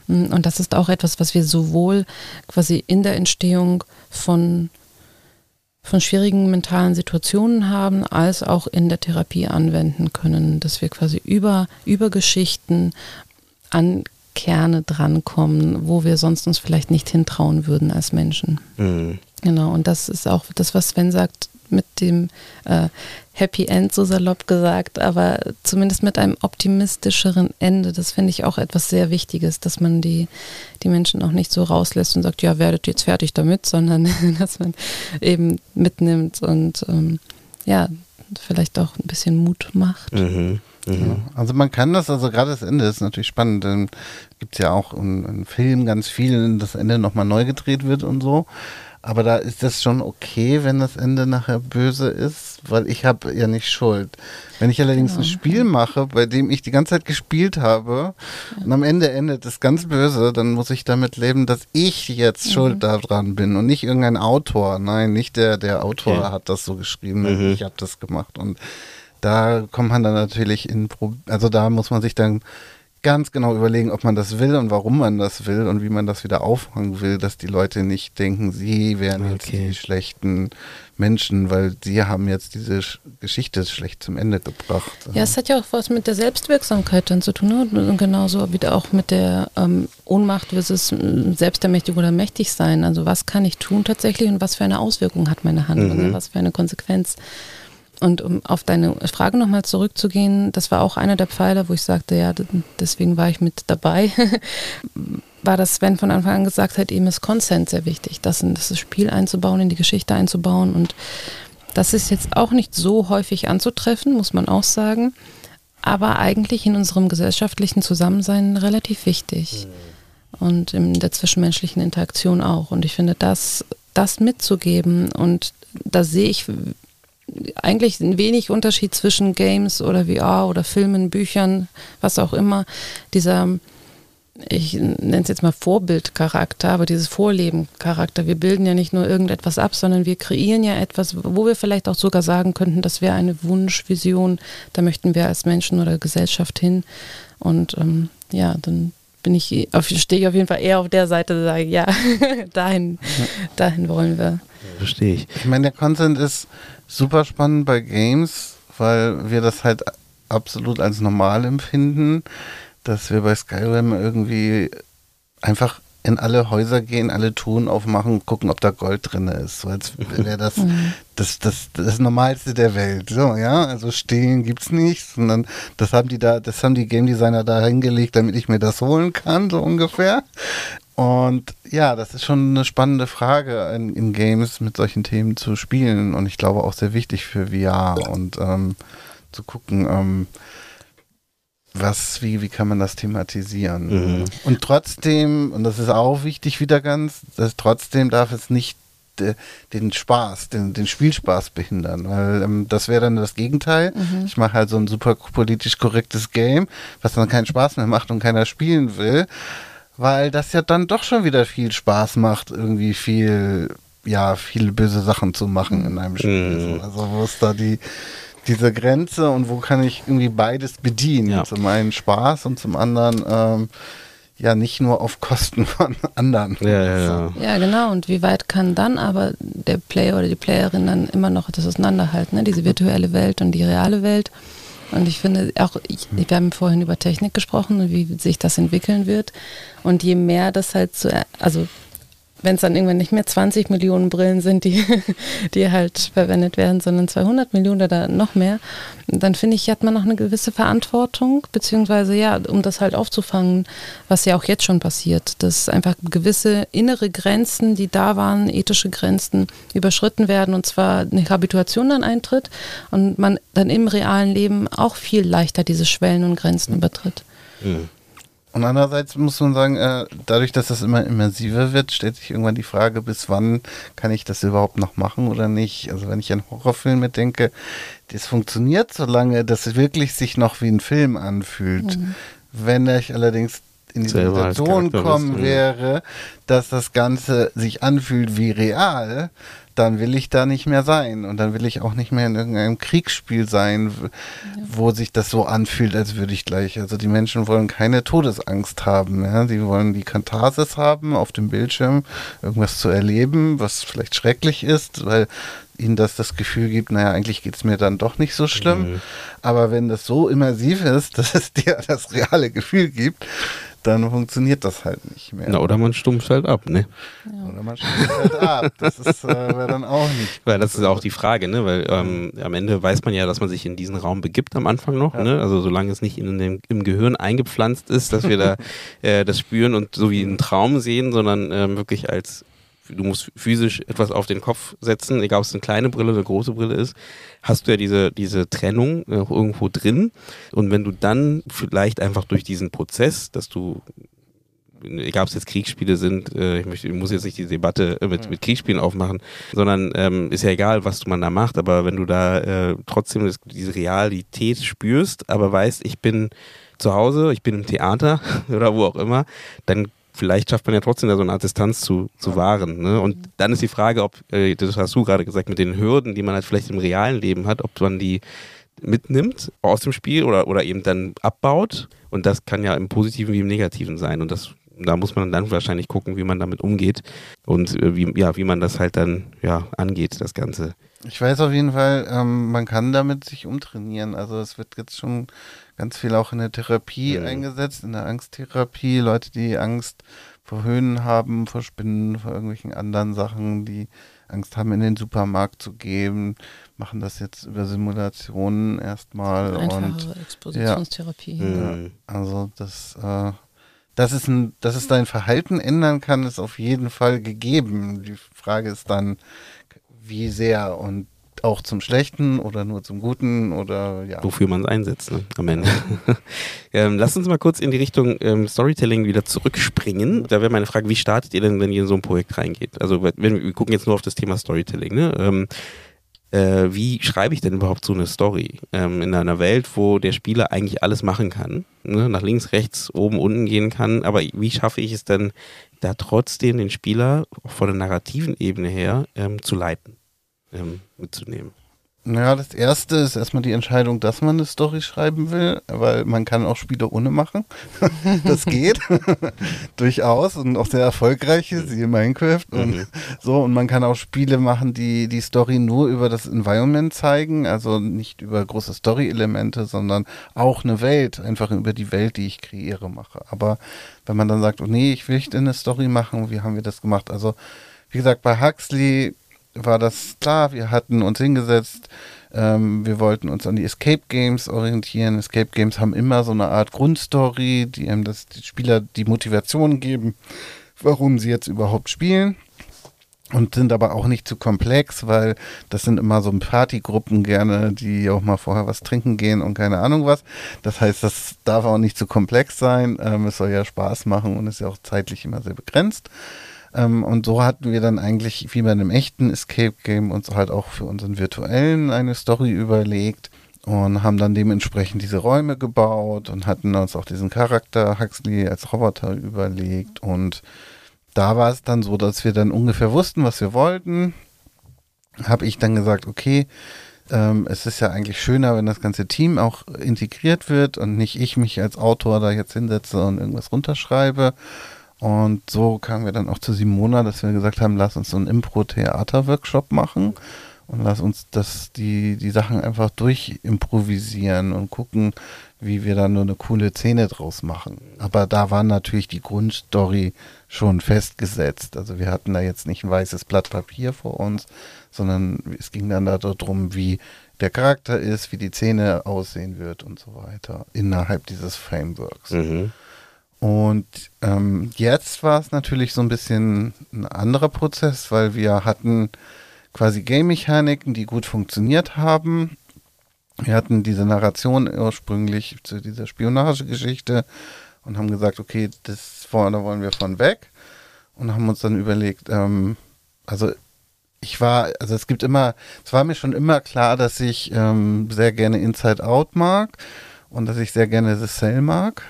Und das ist auch etwas, was wir sowohl quasi in der Entstehung von von schwierigen mentalen Situationen haben, als auch in der Therapie anwenden können, dass wir quasi über, über Geschichten an Kerne drankommen, wo wir sonst uns vielleicht nicht hintrauen würden als Menschen. Mhm. Genau, und das ist auch das, was Sven sagt, mit dem äh, Happy End, so salopp gesagt, aber zumindest mit einem optimistischeren Ende. Das finde ich auch etwas sehr Wichtiges, dass man die, die Menschen auch nicht so rauslässt und sagt, ja, werdet jetzt fertig damit, *laughs* sondern dass man eben mitnimmt und ähm, ja, vielleicht auch ein bisschen Mut macht. Mhm. Mhm. Also man kann das, also gerade das Ende ist natürlich spannend. Dann gibt es ja auch einen Film ganz viel, das Ende nochmal neu gedreht wird und so. Aber da ist das schon okay, wenn das Ende nachher böse ist, weil ich habe ja nicht Schuld. Wenn ich allerdings genau. ein Spiel mache, bei dem ich die ganze Zeit gespielt habe ja. und am Ende endet es ganz böse, dann muss ich damit leben, dass ich jetzt mhm. schuld daran bin und nicht irgendein Autor. Nein, nicht der, der Autor okay. hat das so geschrieben, mhm. ich habe das gemacht. Und da kommt man dann natürlich in, Pro also da muss man sich dann ganz genau überlegen, ob man das will und warum man das will und wie man das wieder auffangen will, dass die Leute nicht denken, sie wären okay. jetzt die schlechten Menschen, weil sie haben jetzt diese Geschichte schlecht zum Ende gebracht. Ja, es hat ja auch was mit der Selbstwirksamkeit dann zu tun ne? und genauso wie auch mit der ähm, Ohnmacht versus Selbstermächtigung oder mächtig sein. Also was kann ich tun tatsächlich und was für eine Auswirkung hat meine Handlung, mhm. was für eine Konsequenz. Und um auf deine Frage nochmal zurückzugehen, das war auch einer der Pfeiler, wo ich sagte, ja, deswegen war ich mit dabei, *laughs* war, dass Sven von Anfang an gesagt hat, ihm ist Consent sehr wichtig, das das Spiel einzubauen, in die Geschichte einzubauen. Und das ist jetzt auch nicht so häufig anzutreffen, muss man auch sagen, aber eigentlich in unserem gesellschaftlichen Zusammensein relativ wichtig. Und in der zwischenmenschlichen Interaktion auch. Und ich finde, das, das mitzugeben und da sehe ich eigentlich ein wenig Unterschied zwischen Games oder VR oder Filmen, Büchern, was auch immer. Dieser, ich nenne es jetzt mal Vorbildcharakter, aber dieses Vorleben-Charakter. Wir bilden ja nicht nur irgendetwas ab, sondern wir kreieren ja etwas, wo wir vielleicht auch sogar sagen könnten, das wäre eine Wunschvision, da möchten wir als Menschen oder Gesellschaft hin. Und ähm, ja, dann bin ich, stehe ich auf jeden Fall eher auf der Seite, sage ja, *laughs* dahin, dahin wollen wir. Verstehe ich. Ich meine, der Consent ist super spannend bei Games, weil wir das halt absolut als normal empfinden, dass wir bei Skyrim irgendwie einfach in alle Häuser gehen, alle Touren aufmachen, gucken, ob da Gold drin ist. So als wäre *laughs* das, mhm. das, das, das Normalste der Welt. So, ja, also stehen gibt's nicht, sondern das haben die da, das haben die Game Designer da hingelegt, damit ich mir das holen kann, so ungefähr. Und ja, das ist schon eine spannende Frage, in, in, Games mit solchen Themen zu spielen und ich glaube auch sehr wichtig für VR und ähm, zu gucken. Ähm, was, wie, wie kann man das thematisieren? Mhm. Und trotzdem, und das ist auch wichtig wieder ganz, dass trotzdem darf es nicht den Spaß, den, den Spielspaß behindern, weil ähm, das wäre dann das Gegenteil. Mhm. Ich mache halt so ein super politisch korrektes Game, was dann keinen Spaß mehr macht und keiner spielen will, weil das ja dann doch schon wieder viel Spaß macht, irgendwie viel, ja, viele böse Sachen zu machen in einem Spiel. Mhm. Also wo ist da die diese Grenze und wo kann ich irgendwie beides bedienen? Ja. Zum einen Spaß und zum anderen ähm, ja nicht nur auf Kosten *laughs* von anderen. Ja, ja, ja. ja, genau. Und wie weit kann dann aber der Player oder die Playerin dann immer noch das auseinanderhalten, ne? diese virtuelle Welt und die reale Welt? Und ich finde auch, ich, wir haben vorhin über Technik gesprochen und wie sich das entwickeln wird. Und je mehr das halt so, also wenn es dann irgendwann nicht mehr 20 Millionen Brillen sind, die, *laughs* die halt verwendet werden, sondern 200 Millionen oder noch mehr, dann finde ich, hat man noch eine gewisse Verantwortung, beziehungsweise ja, um das halt aufzufangen, was ja auch jetzt schon passiert, dass einfach gewisse innere Grenzen, die da waren, ethische Grenzen, überschritten werden und zwar eine Habituation dann eintritt und man dann im realen Leben auch viel leichter diese Schwellen und Grenzen übertritt. Mhm. Und andererseits muss man sagen, äh, dadurch, dass das immer immersiver wird, stellt sich irgendwann die Frage, bis wann kann ich das überhaupt noch machen oder nicht? Also wenn ich an Horrorfilme denke, das funktioniert, solange das wirklich sich noch wie ein Film anfühlt. Mhm. Wenn ich allerdings in die Situation kommen wäre, dass das Ganze sich anfühlt wie real, dann will ich da nicht mehr sein. Und dann will ich auch nicht mehr in irgendeinem Kriegsspiel sein, ja. wo sich das so anfühlt, als würde ich gleich. Also die Menschen wollen keine Todesangst haben. Ja? Sie wollen die Katharsis haben, auf dem Bildschirm irgendwas zu erleben, was vielleicht schrecklich ist, weil ihnen das das Gefühl gibt, naja, eigentlich geht es mir dann doch nicht so schlimm. Mhm. Aber wenn das so immersiv ist, *laughs* dass es dir das reale Gefühl gibt, dann funktioniert das halt nicht mehr. Na, oder man stumpft halt ab, ne? Ja. Oder man stumpft halt ab. Das ist äh, dann auch nicht. *laughs* Weil das ist auch die Frage, ne? Weil ähm, am Ende weiß man ja, dass man sich in diesen Raum begibt am Anfang noch, ja. ne? Also solange es nicht in dem, im Gehirn eingepflanzt ist, dass wir da *laughs* äh, das spüren und so wie einen Traum sehen, sondern ähm, wirklich als du musst physisch etwas auf den Kopf setzen, egal ob es eine kleine Brille oder eine große Brille ist, hast du ja diese, diese Trennung äh, irgendwo drin. Und wenn du dann vielleicht einfach durch diesen Prozess, dass du egal ob es jetzt Kriegsspiele sind, äh, ich, möchte, ich muss jetzt nicht die Debatte äh, mit, mit Kriegsspielen aufmachen, sondern ähm, ist ja egal, was man da macht, aber wenn du da äh, trotzdem das, diese Realität spürst, aber weißt, ich bin zu Hause, ich bin im Theater *laughs* oder wo auch immer, dann vielleicht schafft man ja trotzdem da so eine Art Distanz zu, zu wahren. Ne? Und dann ist die Frage, ob, äh, das hast du gerade gesagt, mit den Hürden, die man halt vielleicht im realen Leben hat, ob man die mitnimmt aus dem Spiel oder, oder eben dann abbaut. Und das kann ja im Positiven wie im Negativen sein. Und das, da muss man dann wahrscheinlich gucken, wie man damit umgeht und äh, wie, ja, wie man das halt dann ja, angeht, das Ganze. Ich weiß auf jeden Fall, ähm, man kann damit sich umtrainieren. Also es wird jetzt schon ganz viel auch in der Therapie mhm. eingesetzt, in der Angsttherapie. Leute, die Angst vor Höhen haben, vor Spinnen, vor irgendwelchen anderen Sachen, die Angst haben, in den Supermarkt zu gehen, machen das jetzt über Simulationen erstmal. Einfache und Expositionstherapie. Ja, mhm. Also das, äh, dass es, ein, dass es dein Verhalten ändern kann, ist auf jeden Fall gegeben. Die Frage ist dann, wie sehr und auch zum Schlechten oder nur zum Guten oder ja. Wofür man es einsetzt ne, am Ende. *laughs* ähm, lasst uns mal kurz in die Richtung ähm, Storytelling wieder zurückspringen. Da wäre meine Frage, wie startet ihr denn, wenn ihr in so ein Projekt reingeht? Also wenn, wir gucken jetzt nur auf das Thema Storytelling. Ne? Ähm, äh, wie schreibe ich denn überhaupt so eine Story ähm, in einer Welt, wo der Spieler eigentlich alles machen kann, ne? nach links, rechts, oben, unten gehen kann, aber wie schaffe ich es denn, da trotzdem den Spieler von der narrativen Ebene her ähm, zu leiten? Ähm, mitzunehmen? Naja, das erste ist erstmal die Entscheidung, dass man eine Story schreiben will, weil man kann auch Spiele ohne machen. *laughs* das geht. *laughs* Durchaus und auch sehr erfolgreiche, siehe Minecraft und mhm. so. Und man kann auch Spiele machen, die die Story nur über das Environment zeigen, also nicht über große Story-Elemente, sondern auch eine Welt, einfach über die Welt, die ich kreiere, mache. Aber wenn man dann sagt, oh nee, ich will nicht eine Story machen, wie haben wir das gemacht? Also, wie gesagt, bei Huxley war das klar. Wir hatten uns hingesetzt. Ähm, wir wollten uns an die Escape Games orientieren. Escape Games haben immer so eine Art Grundstory, die einem das, die Spieler die Motivation geben, warum sie jetzt überhaupt spielen. und sind aber auch nicht zu komplex, weil das sind immer so Partygruppen gerne, die auch mal vorher was trinken gehen und keine Ahnung was. Das heißt, das darf auch nicht zu komplex sein. Ähm, es soll ja Spaß machen und ist ja auch zeitlich immer sehr begrenzt. Ähm, und so hatten wir dann eigentlich wie bei einem echten Escape Game uns halt auch für unseren virtuellen eine Story überlegt und haben dann dementsprechend diese Räume gebaut und hatten uns auch diesen Charakter Huxley als Roboter überlegt und da war es dann so, dass wir dann ungefähr wussten, was wir wollten. Habe ich dann gesagt, okay, ähm, es ist ja eigentlich schöner, wenn das ganze Team auch integriert wird und nicht ich mich als Autor da jetzt hinsetze und irgendwas runterschreibe. Und so kamen wir dann auch zu Simona, dass wir gesagt haben, lass uns so einen Impro-Theater-Workshop machen und lass uns das, die, die Sachen einfach durchimprovisieren und gucken, wie wir da nur eine coole Szene draus machen. Aber da war natürlich die Grundstory schon festgesetzt. Also wir hatten da jetzt nicht ein weißes Blatt Papier vor uns, sondern es ging dann darum, wie der Charakter ist, wie die Szene aussehen wird und so weiter innerhalb dieses Frameworks. Mhm. Und ähm, jetzt war es natürlich so ein bisschen ein anderer Prozess, weil wir hatten quasi Game-Mechaniken, die gut funktioniert haben. Wir hatten diese Narration ursprünglich zu dieser Spionagegeschichte und haben gesagt, okay, das da wollen wir von weg und haben uns dann überlegt, ähm, also ich war, also es gibt immer, es war mir schon immer klar, dass ich ähm, sehr gerne Inside Out mag und dass ich sehr gerne The Cell mag,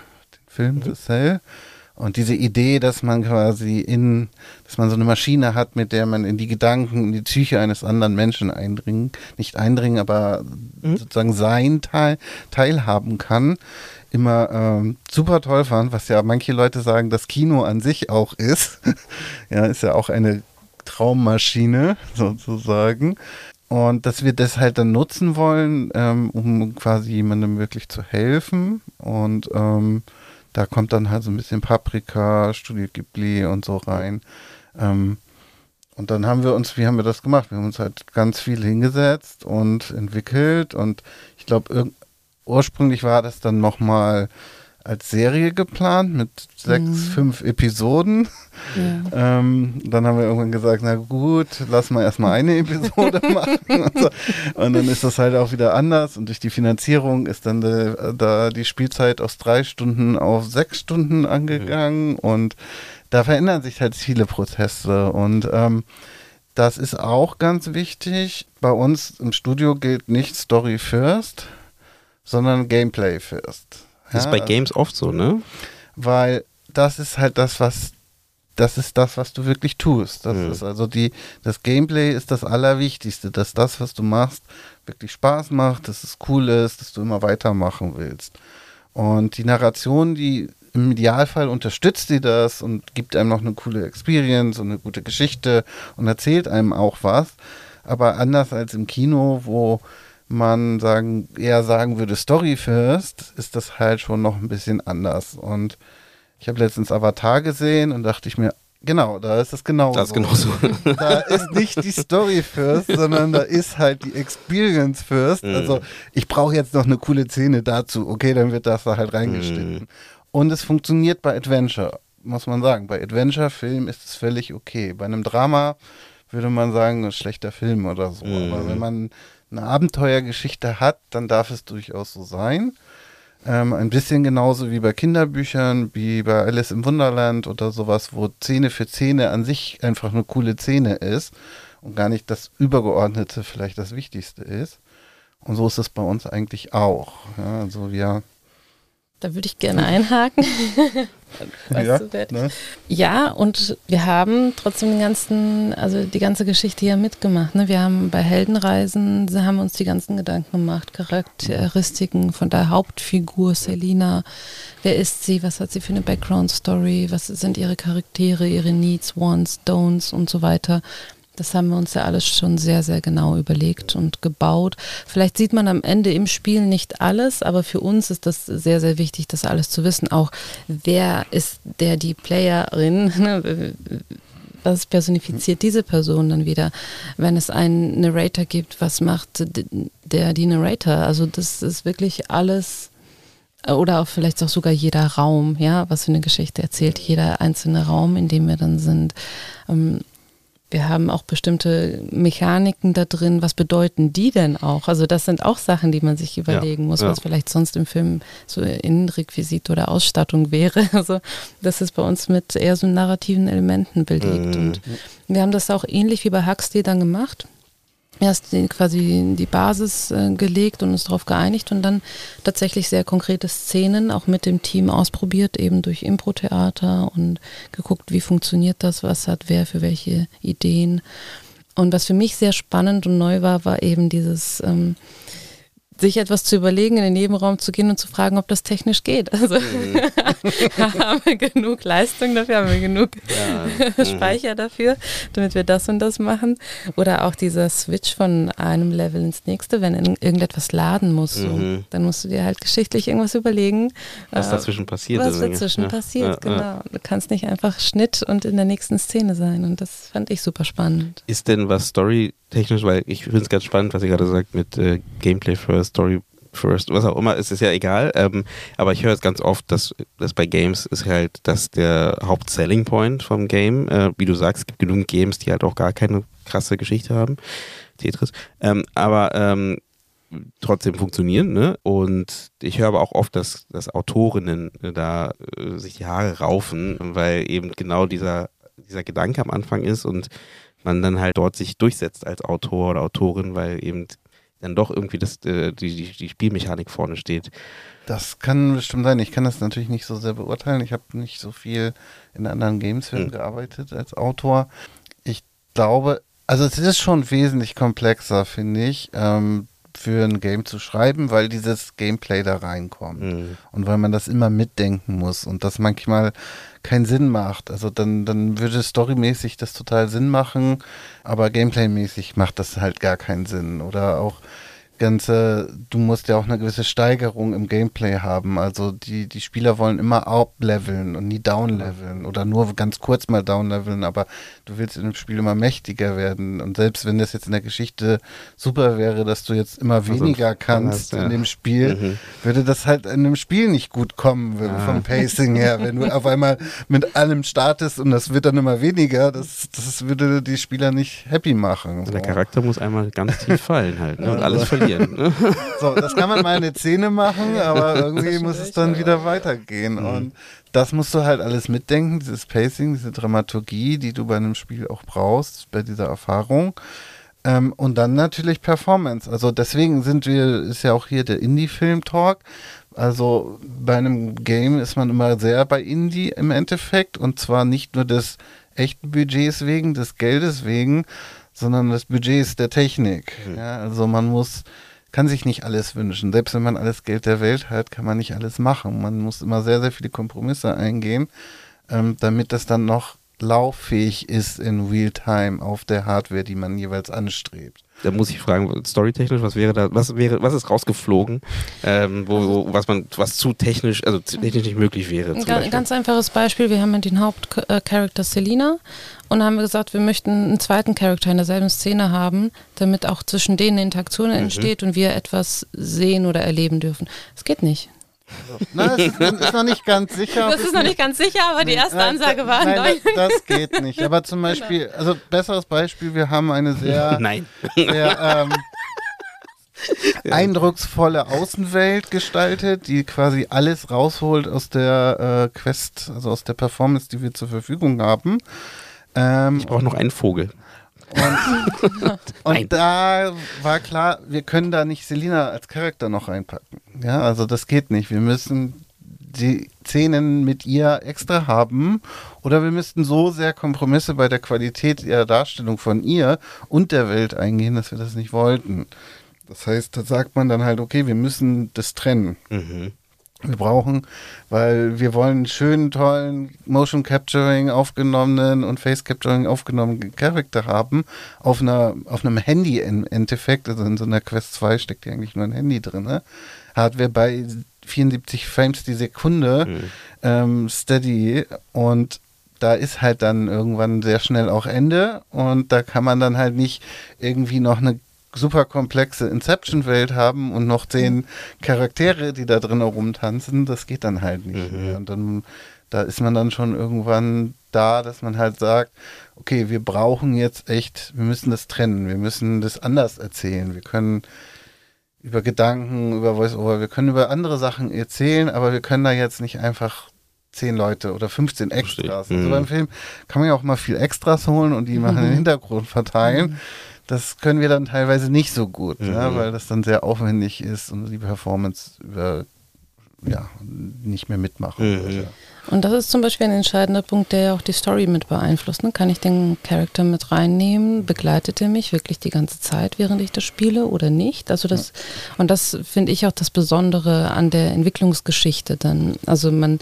Film mhm. The Cell. Und diese Idee, dass man quasi in, dass man so eine Maschine hat, mit der man in die Gedanken, in die Psyche eines anderen Menschen eindringen, nicht eindringen, aber mhm. sozusagen sein Teil, teilhaben kann, immer ähm, super toll fand, was ja manche Leute sagen, das Kino an sich auch ist. *laughs* ja, ist ja auch eine Traummaschine *laughs* sozusagen. Und dass wir das halt dann nutzen wollen, ähm, um quasi jemandem wirklich zu helfen. Und ähm, da kommt dann halt so ein bisschen Paprika, Studio Ghibli und so rein. Ähm, und dann haben wir uns, wie haben wir das gemacht? Wir haben uns halt ganz viel hingesetzt und entwickelt. Und ich glaube, ursprünglich war das dann nochmal als Serie geplant mit sechs, mhm. fünf Episoden. Ja. Ähm, dann haben wir irgendwann gesagt, na gut, lass mal erstmal eine Episode *laughs* machen. Und, so. und, dann ist das halt auch wieder anders. Und durch die Finanzierung ist dann de, da die Spielzeit aus drei Stunden auf sechs Stunden angegangen. Mhm. Und da verändern sich halt viele Prozesse. Und ähm, das ist auch ganz wichtig. Bei uns im Studio gilt nicht Story first, sondern Gameplay first. Das ist bei Games oft so, ne? Weil das ist halt das, was das ist das, was du wirklich tust. Das mhm. ist also die, das Gameplay ist das Allerwichtigste, dass das, was du machst, wirklich Spaß macht, dass es cool ist, dass du immer weitermachen willst. Und die Narration, die im Idealfall unterstützt sie das und gibt einem noch eine coole Experience und eine gute Geschichte und erzählt einem auch was. Aber anders als im Kino, wo man sagen, eher sagen würde Story First, ist das halt schon noch ein bisschen anders. Und ich habe letztens Avatar gesehen und dachte ich mir, genau, da ist es genau Das ist genauso. *laughs* Da ist nicht die Story First, sondern da ist halt die Experience First. Mhm. Also ich brauche jetzt noch eine coole Szene dazu. Okay, dann wird das da halt reingeschnitten. Mhm. Und es funktioniert bei Adventure, muss man sagen. Bei Adventure-Film ist es völlig okay. Bei einem Drama würde man sagen, ein schlechter Film oder so. Mhm. Aber wenn man eine Abenteuergeschichte hat, dann darf es durchaus so sein. Ähm, ein bisschen genauso wie bei Kinderbüchern, wie bei Alice im Wunderland oder sowas, wo Szene für Szene an sich einfach eine coole Szene ist und gar nicht das Übergeordnete vielleicht das Wichtigste ist. Und so ist es bei uns eigentlich auch. Ja, also wir da würde ich gerne einhaken. *laughs* ja, ne? ja, und wir haben trotzdem den ganzen, also die ganze Geschichte hier mitgemacht. Ne? Wir haben bei Heldenreisen, haben uns die ganzen Gedanken gemacht, Charakteristiken von der Hauptfigur Selina. Wer ist sie? Was hat sie für eine Background-Story? Was sind ihre Charaktere, ihre Needs, Wants, Don'ts und so weiter? Das haben wir uns ja alles schon sehr, sehr genau überlegt und gebaut. Vielleicht sieht man am Ende im Spiel nicht alles, aber für uns ist das sehr, sehr wichtig, das alles zu wissen. Auch wer ist der, die Playerin, *laughs* ne? was personifiziert diese Person dann wieder? Wenn es einen Narrator gibt, was macht der, die Narrator? Also das ist wirklich alles oder auch vielleicht auch sogar jeder Raum, ja, was für eine Geschichte erzählt, jeder einzelne Raum, in dem wir dann sind. Wir haben auch bestimmte Mechaniken da drin. Was bedeuten die denn auch? Also das sind auch Sachen, die man sich überlegen ja, muss, was vielleicht sonst im Film so Innenrequisit oder Ausstattung wäre. *laughs* Also das ist bei uns mit eher so narrativen Elementen belegt. Mhm. Und wir haben das auch ähnlich wie bei Huxley dann gemacht erst die, quasi die Basis äh, gelegt und uns darauf geeinigt und dann tatsächlich sehr konkrete Szenen auch mit dem Team ausprobiert, eben durch Impro-Theater und geguckt, wie funktioniert das, was hat wer für welche Ideen. Und was für mich sehr spannend und neu war, war eben dieses ähm, sich etwas zu überlegen, in den Nebenraum zu gehen und zu fragen, ob das technisch geht. Also mhm. *laughs* haben wir genug Leistung dafür, haben wir genug ja. *laughs* Mhm. Speicher dafür, damit wir das und das machen. Oder auch dieser Switch von einem Level ins nächste, wenn irgendetwas laden muss, so, mhm. dann musst du dir halt geschichtlich irgendwas überlegen. Was äh, dazwischen passiert. Was dazwischen ja. passiert, ja, genau. Du kannst nicht einfach Schnitt und in der nächsten Szene sein. Und das fand ich super spannend. Ist denn was Story technisch, weil ich finde es ganz spannend, was ihr gerade sagt mit äh, Gameplay first, Story first, was auch immer, es ist ja egal. Ähm, aber ich höre es ganz oft, dass, dass bei Games ist halt das der Haupt-Selling Point vom Game. Äh, wie du sagst, es gibt genug Games, die halt auch gar keine krasse Geschichte haben. Tetris. Ähm, aber ähm, trotzdem funktionieren. Ne? Und ich höre aber auch oft, dass, dass Autorinnen äh, da äh, sich die Haare raufen, weil eben genau dieser, dieser Gedanke am Anfang ist und man dann halt dort sich durchsetzt als Autor oder Autorin, weil eben dann doch irgendwie das, äh, die, die, die Spielmechanik vorne steht. Das kann bestimmt sein. Ich kann das natürlich nicht so sehr beurteilen. Ich habe nicht so viel in anderen Games-Filmen hm. gearbeitet als Autor. Ich glaube, also es ist schon wesentlich komplexer, finde ich. Ähm, für ein Game zu schreiben, weil dieses Gameplay da reinkommt. Mhm. Und weil man das immer mitdenken muss und das manchmal keinen Sinn macht. Also dann, dann würde storymäßig das total Sinn machen, aber gameplaymäßig macht das halt gar keinen Sinn. Oder auch ganze, du musst ja auch eine gewisse Steigerung im Gameplay haben. Also die, die Spieler wollen immer upleveln und nie downleveln oder nur ganz kurz mal downleveln, aber du willst in dem Spiel immer mächtiger werden. Und selbst wenn das jetzt in der Geschichte super wäre, dass du jetzt immer also weniger also, kannst ja. in dem Spiel, mhm. würde das halt in dem Spiel nicht gut kommen ah. vom Pacing her. Wenn du auf einmal mit allem startest und das wird dann immer weniger, das, das würde die Spieler nicht happy machen. So. Der Charakter muss einmal ganz tief fallen halt ne? und alles *laughs* verlieren verlieren. *laughs* So, das kann man mal eine Szene machen, aber irgendwie muss es dann wieder weitergehen. Mhm. Und das musst du halt alles mitdenken, dieses Pacing, diese Dramaturgie, die du bei einem Spiel auch brauchst, bei dieser Erfahrung. Ähm, und dann natürlich Performance. Also deswegen sind wir, ist ja auch hier der Indie-Film-Talk. Also bei einem Game ist man immer sehr bei Indie im Endeffekt und zwar nicht nur des echten Budgets wegen, des Geldes wegen, sondern des Budgets der Technik. Mhm. Ja, also man muss, kann sich nicht alles wünschen. Selbst wenn man alles Geld der Welt hat, kann man nicht alles machen. Man muss immer sehr, sehr viele Kompromisse eingehen, ähm, damit das dann noch lauffähig ist in Realtime auf der Hardware, die man jeweils anstrebt. Da muss ich fragen, storytechnisch, was wäre da, was wäre, was ist rausgeflogen, ähm, wo, wo, was man, was zu technisch, also zu technisch nicht möglich wäre? Ein ganz einfaches Beispiel, wir haben den Hauptcharakter Selina und haben gesagt, wir möchten einen zweiten Charakter in derselben Szene haben, damit auch zwischen denen Interaktion mhm. entsteht und wir etwas sehen oder erleben dürfen. Das geht nicht. Nein, es ist, ist, noch nicht ganz sicher. Das ist noch nicht ganz sicher, aber die erste nein, Ansage war nein. nein das, das, geht nicht. Aber zum Beispiel, also besseres Beispiel, wir haben eine sehr, *laughs* nein. sehr ähm, *laughs* eindrucksvolle Außenwelt gestaltet, die quasi alles rausholt aus der äh, Quest, also aus der Performance, die wir zur Verfügung haben. Ähm, ich brauche noch einen Vogel. Und, *laughs* und da war klar, wir können da nicht Selina als Charakter noch reinpacken. Ja, also das geht nicht. Wir müssen die Szenen mit ihr extra haben oder wir müssten so sehr Kompromisse bei der Qualität ihrer Darstellung von ihr und der Welt eingehen, dass wir das nicht wollten. Das heißt, da sagt man dann halt, okay, wir müssen das trennen. Mhm wir brauchen, weil wir wollen schönen, tollen Motion Capturing aufgenommenen und Face Capturing aufgenommenen Charakter haben auf einer auf einem Handy im Endeffekt, also in so einer Quest 2 steckt ja eigentlich nur ein Handy drin. Ne? Hardware bei 74 Frames die Sekunde mhm. ähm, steady und da ist halt dann irgendwann sehr schnell auch Ende und da kann man dann halt nicht irgendwie noch eine super komplexe Inception-Welt haben und noch zehn Charaktere, die da drin rumtanzen, das geht dann halt nicht mhm. mehr. Und dann, da ist man dann schon irgendwann da, dass man halt sagt, okay, wir brauchen jetzt echt, wir müssen das trennen, wir müssen das anders erzählen. Wir können über Gedanken, über Voice-Over, wir können über andere Sachen erzählen, aber wir können da jetzt nicht einfach zehn Leute oder 15 Extras. Also Mhm. beim Film kann man ja auch mal viel Extras holen und die mal in den Hintergrund verteilen. Das können wir dann teilweise nicht so gut, ja, Mhm. weil das dann sehr aufwendig ist und die Performance über, ja, nicht mehr mitmachen Mhm. würde. Und das ist zum Beispiel ein entscheidender Punkt, der ja auch die Story mit beeinflusst. Ne? Kann ich den Charakter mit reinnehmen? Begleitet er mich wirklich die ganze Zeit, während ich das spiele oder nicht? Also das, und das finde ich auch das Besondere an der Entwicklungsgeschichte dann. Also man,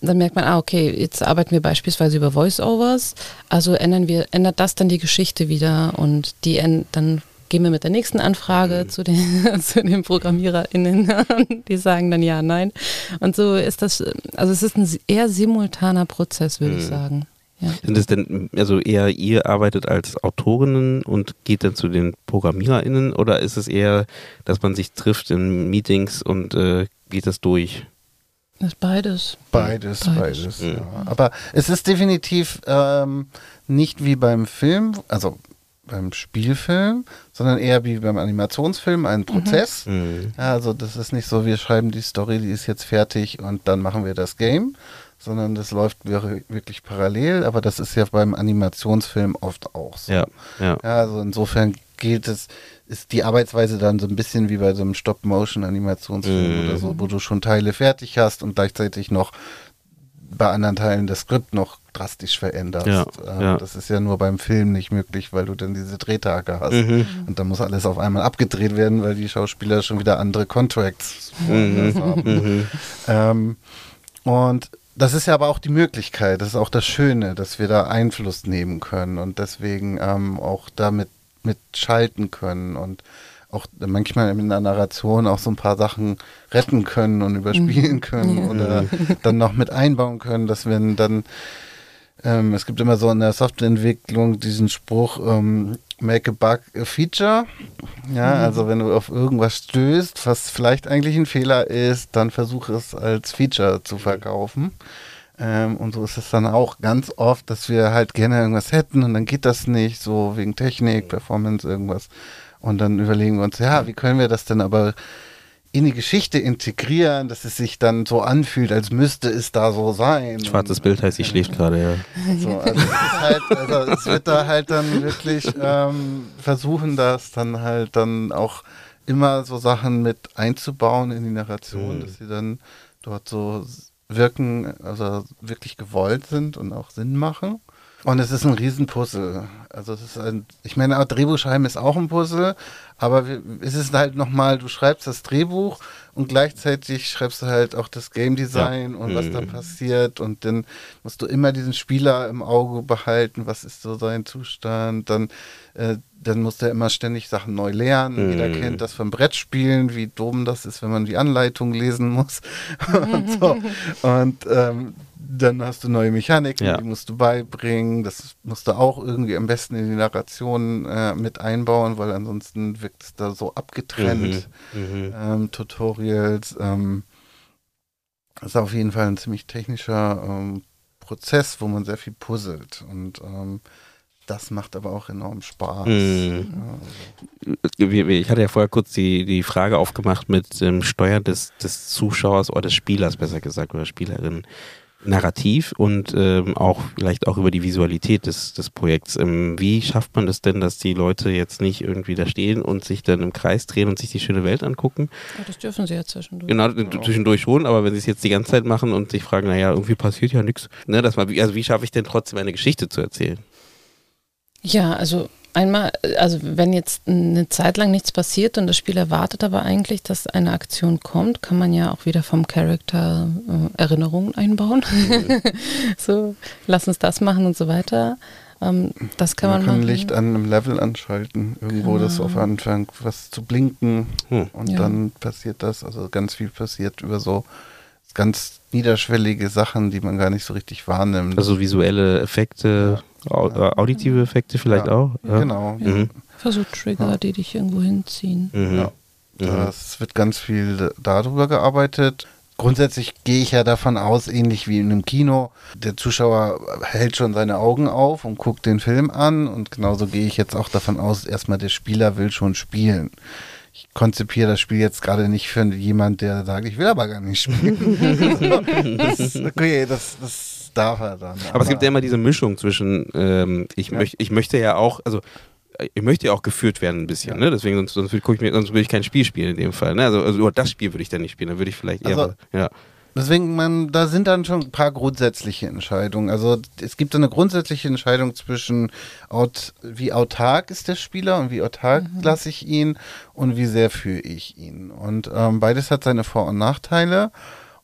dann merkt man, ah, okay, jetzt arbeiten wir beispielsweise über Voice-Overs, also ändern wir, ändert das dann die Geschichte wieder und die dann gehen wir mit der nächsten Anfrage zu den, *laughs* zu den ProgrammiererInnen und die sagen dann ja, nein. Und so ist das, also es ist ein eher simultaner Prozess, würde ich Mhm. sagen. Ja. Sind es denn, also eher ihr arbeitet als Autorinnen und geht dann zu den ProgrammiererInnen oder ist es eher, dass man sich trifft in Meetings und äh, geht das durch? Das ist beides. Beides, Beides. beides. Mhm. Ja. Aber es ist definitiv ähm, nicht wie beim Film, also beim Spielfilm, sondern eher wie beim Animationsfilm ein Prozess. Mhm. Also das ist nicht so, wir schreiben die Story, die ist jetzt fertig und dann machen wir das Game, sondern das läuft wir- wirklich parallel, aber das ist ja beim Animationsfilm oft auch so. Ja, ja. Ja, also insofern gilt es, ist die Arbeitsweise dann so ein bisschen wie bei so einem Stop-Motion-Animationsfilm Mhm. oder so, wo du schon Teile fertig hast und gleichzeitig noch bei anderen Teilen das Skript noch drastisch veränderst. Ja, Ähm, ja. Das ist ja nur beim Film nicht möglich, weil du dann diese Drehtage hast. Mhm. Und dann muss alles auf einmal abgedreht werden, weil die Schauspieler schon wieder andere Contracts Mhm. woanders haben. Mhm. Ähm, und das ist ja aber auch die Möglichkeit, das ist auch das Schöne, dass wir da Einfluss nehmen können und deswegen ähm, auch damit mitschalten können und auch manchmal in der Narration auch so ein paar Sachen retten können und überspielen können Ja. oder *laughs* dann noch mit einbauen können, dass wenn dann ähm, es gibt immer so in der Softwareentwicklung diesen Spruch, ähm, make a bug a feature. Ja, also wenn du auf irgendwas stößt, was vielleicht eigentlich ein Fehler ist, dann versuche es als Feature zu verkaufen. Ähm, und so ist es dann auch ganz oft, dass wir halt gerne irgendwas hätten und dann geht das nicht, so wegen Technik, Performance, irgendwas. Und dann überlegen wir uns, ja, wie können wir das denn aber in die Geschichte integrieren, dass es sich dann so anfühlt, als müsste es da so sein. Schwarzes Bild heißt, sie schläft gerade, ja. so, also, es halt, also es wird da halt dann wirklich ähm, versuchen, das dann halt dann auch immer so Sachen mit einzubauen in die Narration, Mhm. dass sie dann dort so wirken, also wirklich gewollt sind und auch Sinn machen. Und es ist ein Riesenpuzzle. Also es ist ein, ich meine, Drehbuchschreiben ist auch ein Puzzle, aber es ist halt nochmal, du schreibst das Drehbuch und gleichzeitig schreibst du halt auch das Game Design und was da Mhm. passiert und dann musst du immer diesen Spieler im Auge behalten, was ist so sein Zustand, dann, äh, dann musst du ja immer ständig Sachen neu lernen. Jeder Mhm. kennt das vom Brettspielen, wie dumm das ist, wenn man die Anleitung lesen muss *laughs* und so. *laughs* Und ähm, dann hast du neue Mechaniken, Ja. die musst du beibringen. Das musst du auch irgendwie am besten in die Narration äh, mit einbauen, weil ansonsten wirkt es da so abgetrennt. Mhm. Mhm. Ähm, Tutorials. Ähm, das ist auf jeden Fall ein ziemlich technischer ähm, Prozess, wo man sehr viel puzzelt. Und ähm, das macht aber auch enorm Spaß. Mhm. Ja, Ich hatte ja vorher kurz die, die Frage aufgemacht mit dem Steuern des, des Zuschauers oder des Spielers, besser gesagt, oder Spielerin. Narrativ und ähm, auch vielleicht auch über die Visualität des, des Projekts. Ähm, wie schafft man das denn, dass die Leute jetzt nicht irgendwie da stehen und sich dann im Kreis drehen und sich die schöne Welt angucken? Oh, das dürfen sie ja zwischendurch. Genau, zwischendurch schon, aber wenn sie es jetzt die ganze Zeit machen und sich fragen, naja, irgendwie passiert ja nichts, ne, dass man, also wie schaffe ich denn trotzdem eine Geschichte zu erzählen? Ja, also einmal, also wenn jetzt eine Zeit lang nichts passiert und das Spiel erwartet aber eigentlich, dass eine Aktion kommt, kann man ja auch wieder vom Charakter äh, Erinnerungen einbauen. *laughs* so, lass uns das machen und so weiter. Ähm, das kann man, man kann machen. Licht an einem Level anschalten, irgendwo das Genau. auf Anfang was zu blinken Hm. und Ja. dann passiert das. Also ganz viel passiert über so ganz niederschwellige Sachen, die man gar nicht so richtig wahrnimmt. Also visuelle Effekte, äh, auditive Effekte vielleicht Ja. auch? Ja. Genau. Mhm. Versuch Trigger, Ja. die dich irgendwo hinziehen. Mhm. Ja. Mhm. Das wird ganz viel darüber gearbeitet. grundsätzlich gehe ich ja davon aus, ähnlich wie in einem Kino, der Zuschauer hält schon seine Augen auf und guckt den Film an und genauso gehe ich jetzt auch davon aus, erstmal der Spieler will schon spielen. Ich konzipiere das Spiel jetzt gerade nicht für jemand, der sagt, ich will aber gar nicht spielen. *laughs* das, okay, das, das darf er dann. Aber, aber, es gibt ja immer diese Mischung zwischen, ähm, ich, ja. möch, ich möchte ja auch, also ich möchte ja auch geführt werden ein bisschen, ja. ne? Deswegen, sonst, sonst, würde ich mir, sonst würde ich kein Spiel spielen in dem Fall. Ne? Also, also über das Spiel würde ich dann nicht spielen, dann würde ich vielleicht eher. Also, ja. Deswegen, man, da sind dann schon ein paar grundsätzliche Entscheidungen. Also es gibt eine grundsätzliche Entscheidung zwischen aut, wie autark ist der Spieler und wie autark mhm. lasse ich ihn und wie sehr führe ich ihn. Und ähm, beides hat seine Vor- und Nachteile.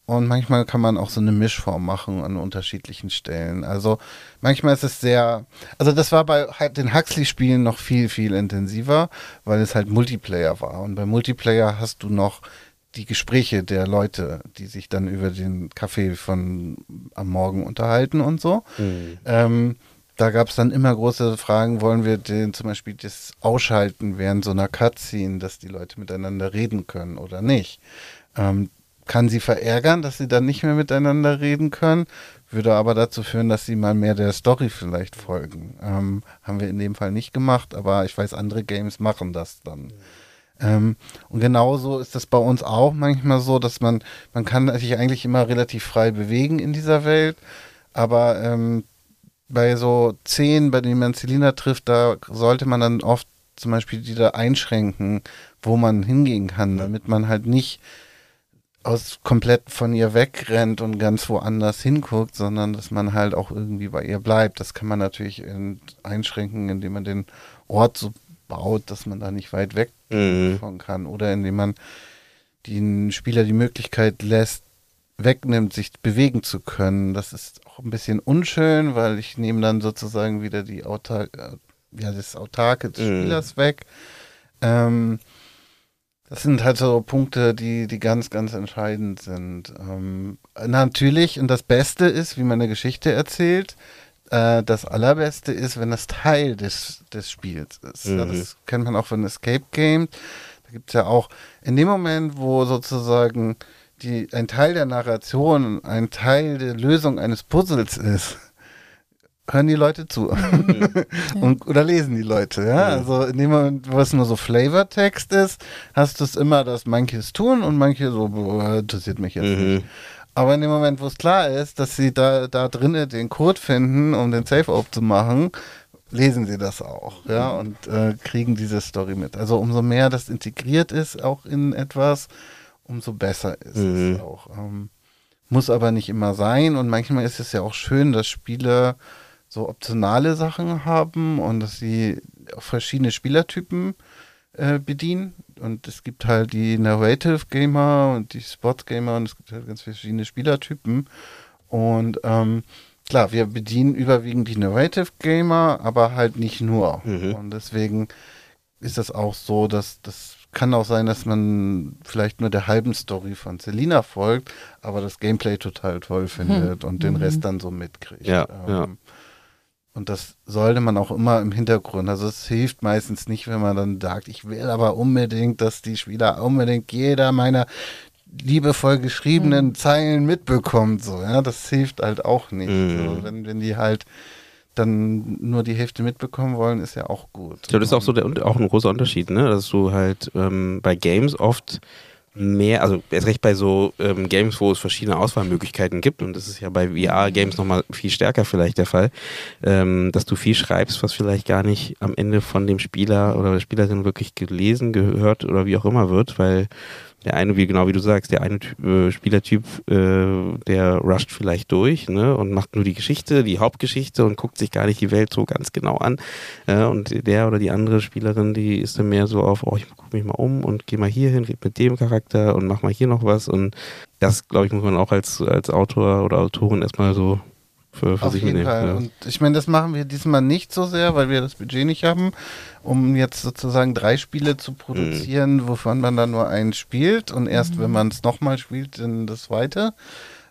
Und manchmal kann man auch so eine Mischform machen an unterschiedlichen Stellen. Also manchmal ist es sehr, also das war bei den Huxley-Spielen noch viel, viel intensiver, weil es halt Multiplayer war. Und bei Multiplayer hast du noch die Gespräche der Leute, die sich dann über den Kaffee von am Morgen unterhalten und so. Mhm. Ähm, da gab es dann immer große Fragen, wollen wir den zum Beispiel das ausschalten während so einer Cutscene, dass die Leute miteinander reden können oder nicht. Ähm, kann sie verärgern, dass sie dann nicht mehr miteinander reden können, würde aber dazu führen, dass sie mal mehr der Story vielleicht folgen. Ähm, haben wir in dem Fall nicht gemacht, aber ich weiß, andere Games machen das dann. Ähm, und genauso ist das bei uns auch manchmal so, dass man, man kann sich eigentlich immer relativ frei bewegen in dieser Welt, aber ähm, bei so Szenen, bei denen man Selina trifft, da sollte man dann oft zum Beispiel die da einschränken, wo man hingehen kann, damit man halt nicht aus komplett von ihr wegrennt und ganz woanders hinguckt, sondern dass man halt auch irgendwie bei ihr bleibt. Das kann man natürlich in, einschränken, indem man den Ort so baut, dass man da nicht weit weg mhm. von kann oder indem man den Spieler die Möglichkeit lässt, wegnimmt, sich bewegen zu können. Das ist auch ein bisschen unschön, weil ich nehme dann sozusagen wieder die Autark, äh, ja, das Autarke des mhm. Spielers weg. Ähm, das sind halt so Punkte, die, die ganz, ganz entscheidend sind. Ähm, natürlich, und das Beste ist, wie man eine Geschichte erzählt, äh, das Allerbeste ist, wenn das Teil des, des Spiels ist. Mhm. Das kennt man auch von Escape Game. Da gibt es ja auch, in dem Moment, wo sozusagen die, ein Teil der Narration, ein Teil der Lösung eines Puzzles ist, hören die Leute zu. Mhm. *laughs* Und, oder lesen die Leute, ja. Mhm. Also in dem Moment, wo es nur so Flavortext ist, hast du es immer, dass manche es tun und manche so, boah, interessiert mich jetzt mhm. nicht. Aber in dem Moment, wo es klar ist, dass sie da, da drinnen den Code finden, um den Safe aufzumachen, lesen sie das auch, ja, mhm. und äh, kriegen diese Story mit. Also umso mehr das integriert ist auch in etwas, umso besser ist mhm. es auch. Ähm, muss aber nicht immer sein und manchmal ist es ja auch schön, dass Spiele so optionale Sachen haben und dass sie verschiedene Spielertypen äh, bedienen. Und es gibt halt die Narrative Gamer und die Sports Gamer und es gibt halt ganz verschiedene Spielertypen. Und ähm, klar, wir bedienen überwiegend die Narrative Gamer, aber halt nicht nur. Mhm. Und deswegen ist das auch so, dass das kann auch sein, dass man vielleicht nur der halben Story von Selina folgt, aber das Gameplay total toll findet mhm. und den Rest dann so mitkriegt. Ja, ähm, ja. Und das sollte man auch immer im Hintergrund. Also es hilft meistens nicht, wenn man dann sagt, ich will aber unbedingt, dass die Spieler unbedingt jeder meiner liebevoll geschriebenen mhm. Zeilen mitbekommt. So, ja, das hilft halt auch nicht. Mhm. So, wenn, wenn die halt dann nur die Hälfte mitbekommen wollen, ist ja auch gut. Ich glaube, das ist auch so der, auch ein großer Unterschied, ne? Dass du halt ähm, bei Games oft mehr, also erst recht bei so ähm, Games, wo es verschiedene Auswahlmöglichkeiten gibt, und das ist ja bei VR-Games nochmal viel stärker vielleicht der Fall, ähm, dass du viel schreibst, was vielleicht gar nicht am Ende von dem Spieler oder der Spielerin wirklich gelesen, gehört oder wie auch immer wird, weil der eine, wie genau wie du sagst, der eine äh, Spielertyp, äh, der rusht vielleicht durch ne, und macht nur die Geschichte, die Hauptgeschichte und guckt sich gar nicht die Welt so ganz genau an. Äh, und der oder die andere Spielerin, die ist dann mehr so auf, oh, ich gucke mich mal um und gehe mal hier hin, red mit dem Charakter und mach mal hier noch was. Und das, glaube ich, muss man auch als, als Autor oder Autorin erstmal so für, für Auf jeden nehmen. Fall. Ja. Und ich meine, das machen wir diesmal nicht so sehr, weil wir das Budget nicht haben, um jetzt sozusagen drei Spiele zu produzieren, mhm. wovon man dann nur einen spielt und erst, mhm. wenn man es nochmal spielt, dann das zweite.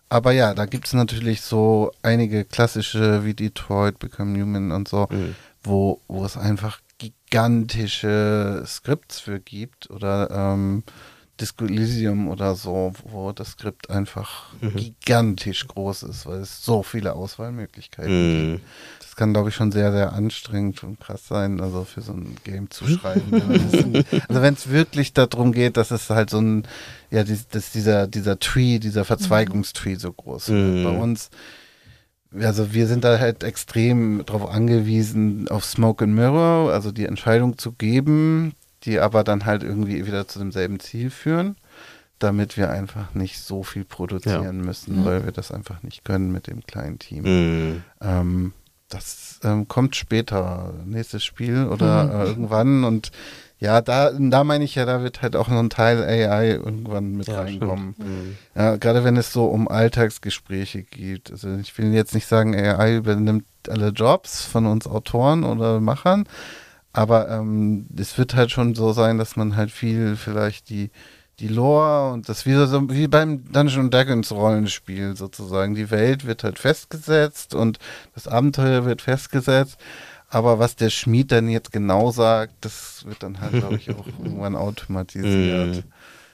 Aber ja, da gibt es natürlich so einige klassische wie Detroit, Become Human und so, mhm. wo, wo es einfach gigantische Skripts für gibt oder ähm, Disco Elysium oder so, wo das Skript einfach Mhm. gigantisch groß ist, weil es so viele Auswahlmöglichkeiten Mhm. gibt. Das kann, glaube ich, schon sehr, sehr anstrengend und krass sein, also für so ein Game zu *laughs* schreiben. also wenn es wirklich darum geht, dass es halt so ein, ja, dass dieser, dieser Tree, dieser Verzweigungstree so groß wird. Mhm. Bei uns also wir sind da halt extrem darauf angewiesen, auf Smoke and Mirror, also die Entscheidung zu geben, die aber dann halt irgendwie wieder zu demselben Ziel führen, damit wir einfach nicht so viel produzieren müssen, Ja. weil wir das einfach nicht können mit dem kleinen Team. Mhm. Ähm, das ähm, kommt später, nächstes Spiel oder Mhm. äh, irgendwann und ja, da, da meine ich ja, da wird halt auch noch ein Teil AI irgendwann mit Ja, reinkommen. Mhm. Ja, gerade wenn es so um Alltagsgespräche geht. Also ich will jetzt nicht sagen, AI übernimmt alle Jobs von uns Autoren oder Machern, aber ähm, es wird halt schon so sein, dass man halt viel vielleicht die die Lore und das wieder so wie beim Dungeon Dragons Rollenspiel sozusagen. Die Welt wird halt festgesetzt und das Abenteuer wird festgesetzt. Aber was der Schmied dann jetzt genau sagt, das wird dann halt, glaube ich, auch *laughs* irgendwann automatisiert.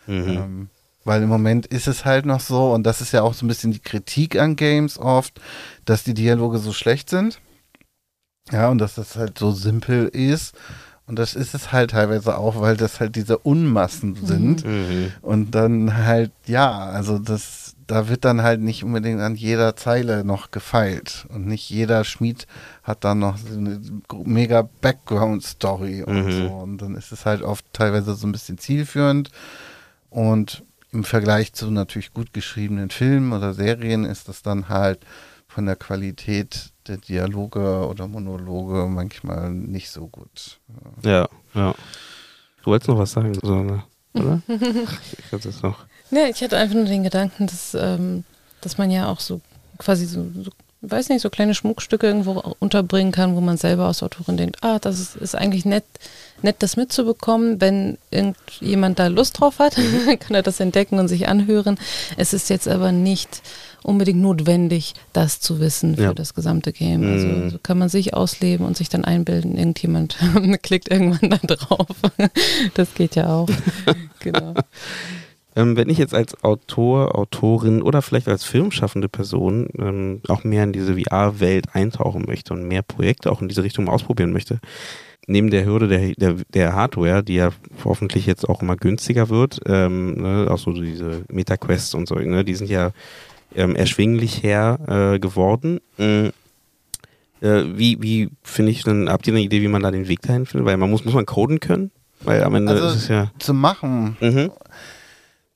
Mhm. Ähm, weil im Moment ist es halt noch so, und das ist ja auch so ein bisschen die Kritik an Games oft, dass die Dialoge so schlecht sind. Ja, und dass das halt so simpel ist. Und das ist es halt teilweise auch, weil das halt diese Unmassen sind. Mhm. Und dann halt, ja, also das, da wird dann halt nicht unbedingt an jeder Zeile noch gefeilt. Und nicht jeder Schmied hat dann noch so eine mega Background-Story und Mhm. so. Und dann ist es halt oft teilweise so ein bisschen zielführend. Und im Vergleich zu natürlich gut geschriebenen Filmen oder Serien ist das dann halt von der Qualität der Dialoge oder Monologe manchmal nicht so gut. Ja, ja. Du wolltest noch was sagen, Susanne, oder? *laughs* ich hatte es noch. Ja, ich hatte einfach nur den Gedanken, dass, ähm, dass man ja auch so quasi so, so, weiß nicht, so kleine Schmuckstücke irgendwo unterbringen kann, wo man selber als Autorin denkt, ah, das ist, ist eigentlich nett, nett, das mitzubekommen. Wenn irgendjemand da Lust drauf hat, *laughs* kann er das entdecken und sich anhören. Es ist jetzt aber nicht unbedingt notwendig, das zu wissen für Ja. das gesamte Game. Also Mhm. so kann man sich ausleben und sich dann einbilden, irgendjemand *laughs* klickt irgendwann da drauf. *laughs* Das geht ja auch. *laughs* genau. Ähm, wenn ich jetzt als Autor, Autorin oder vielleicht als filmschaffende Person ähm, auch mehr in diese VR-Welt eintauchen möchte und mehr Projekte auch in diese Richtung ausprobieren möchte, neben der Hürde der, der, der Hardware, die ja hoffentlich jetzt auch immer günstiger wird, ähm, ne, auch so diese MetaQuest und so, ne, die sind ja ähm, erschwinglich her äh, geworden. Mm, äh, wie, wie finde ich denn, habt ihr eine Idee, wie man da den Weg dahin findet? Weil man muss, muss man coden können? Weil am Ende Also- ist es ja. Zu machen, Mhm.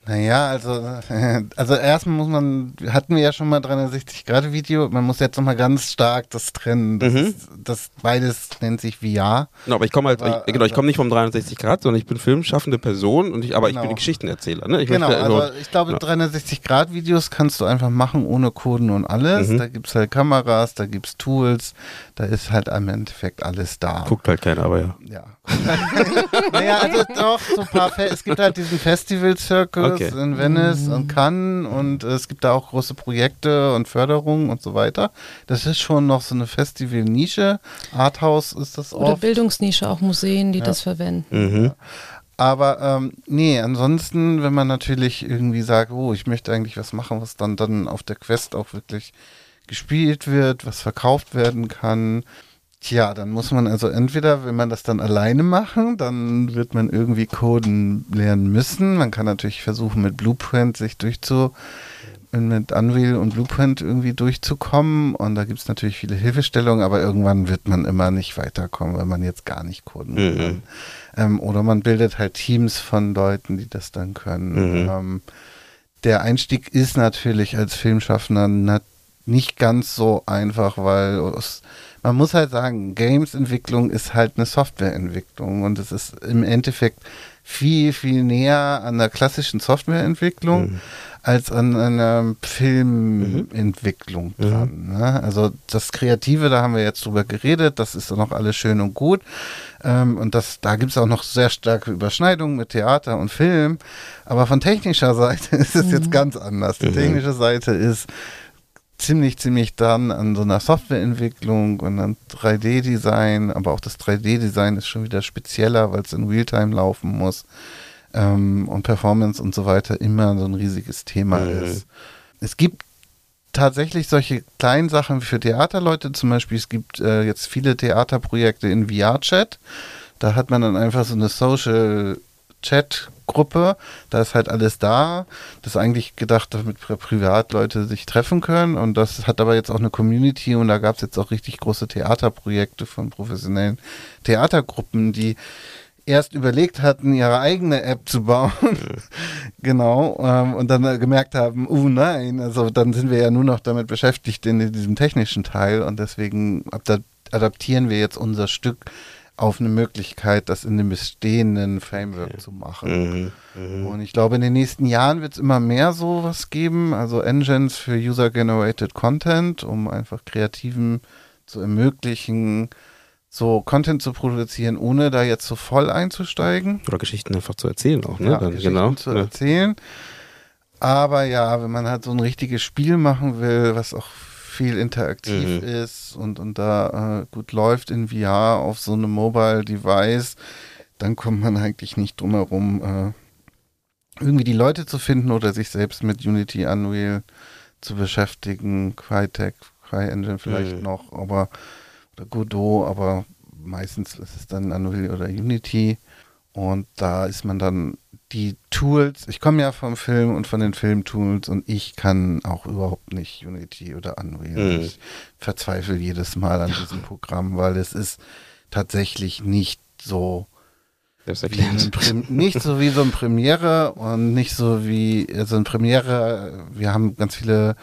Naja, also, *laughs* also erstmal muss man, hatten wir ja schon mal 360-Grad-Video, man muss jetzt nochmal ganz stark das trennen. Das, Mhm. das beides nennt sich VR. Genau, aber ich komme halt, Aber- ich, genau, ich komme nicht vom 360 Grad, sondern ich bin filmschaffende Person und ich, aber ich Genau. bin ein Geschichtenerzähler. Ne? Ich genau, möchte also nur- ich glaube, ja. 360-Grad-Videos kannst du einfach machen ohne Coden und alles. Mhm. Da gibt es halt Kameras, da gibt es Tools, da ist halt im Endeffekt alles da. guckt halt keiner, aber ja. Ja. *laughs* naja, also doch, so ein paar Fe es gibt halt diesen Festival Circus Okay. in Venice und Cannes und äh, es gibt da auch große Projekte und Förderungen und so weiter. Das ist schon noch so eine Festival-Nische. Arthouse ist das Oder oft. Bildungsnische, auch Museen, die Ja. das verwenden. Mhm. Aber ähm, nee, ansonsten, wenn man natürlich irgendwie sagt, oh, ich möchte eigentlich was machen, was dann, dann auf der Quest auch wirklich gespielt wird, was verkauft werden kann. Tja, dann muss man also entweder, wenn man das dann alleine machen, dann wird man irgendwie Coden lernen müssen. Man kann natürlich versuchen, mit Blueprint sich durchzu, mit Unreal und Blueprint irgendwie durchzukommen. Und da gibt es natürlich viele Hilfestellungen, aber irgendwann wird man immer nicht weiterkommen, wenn man jetzt gar nicht coden Mhm. kann. Ähm, oder man bildet halt Teams von Leuten, die das dann können. Mhm. Ähm, der Einstieg ist natürlich als Filmschaffender nat nicht ganz so einfach, weil es, man muss halt sagen, Games-Entwicklung ist halt eine Softwareentwicklung und es ist im Endeffekt viel, viel näher an der klassischen Softwareentwicklung Mhm. als an einer Filmentwicklung Mhm. dran. Ne? Also das Kreative, da haben wir jetzt drüber geredet, das ist noch alles schön und gut. Ähm, und das, da gibt es auch noch sehr starke Überschneidungen mit Theater und Film. Aber von technischer *laughs* Seite ist es jetzt ganz anders. Die Mhm. technische Seite ist ziemlich, ziemlich dran an so einer Softwareentwicklung und an 3D-Design, aber auch das 3D-Design ist schon wieder spezieller, weil es in Realtime laufen muss. ähm, und Performance und so weiter immer so ein riesiges Thema Mhm. ist. Es gibt tatsächlich solche kleinen Sachen für Theaterleute, zum Beispiel es gibt äh, jetzt viele Theaterprojekte in VR-Chat. Da hat man dann einfach so eine Social Chat-Gruppe, da ist halt alles da. Das ist eigentlich gedacht, damit Pri- Privatleute sich treffen können. Und das hat aber jetzt auch eine Community und da gab es jetzt auch richtig große Theaterprojekte von professionellen Theatergruppen, die erst überlegt hatten, ihre eigene App zu bauen. *laughs* genau. Ähm, und dann äh, gemerkt haben, oh nein, also dann sind wir ja nur noch damit beschäftigt in diesem technischen Teil und deswegen adap- adaptieren wir jetzt unser Stück auf eine Möglichkeit, das in dem bestehenden Framework zu machen. Mhm. Mhm. Und ich glaube, in den nächsten Jahren wird es immer mehr sowas geben, also Engines für User-Generated Content, um einfach Kreativen zu ermöglichen, so Content zu produzieren, ohne da jetzt so voll einzusteigen. Oder Geschichten einfach zu erzählen auch, ne? Ja, Dann, Geschichten genau. zu Ja. erzählen. Aber ja, wenn man halt so ein richtiges Spiel machen will, was auch viel interaktiv Mhm. ist und, und da äh, gut läuft in VR auf so einem Mobile Device, dann kommt man eigentlich nicht drum herum, äh, irgendwie die Leute zu finden oder sich selbst mit Unity Unreal zu beschäftigen. Crytek, CryEngine vielleicht Mhm. noch, aber oder Godot, aber meistens ist es dann Unreal oder Unity. Und da ist man dann die Tools, ich komme ja vom Film und von den Filmtools und ich kann auch überhaupt nicht Unity oder Unreal. Mhm. Ich verzweifle jedes Mal an diesem Programm, weil es ist tatsächlich nicht so nicht so wie so ein Premiere und nicht so wie äh, so ein Premiere. Wir haben ganz viele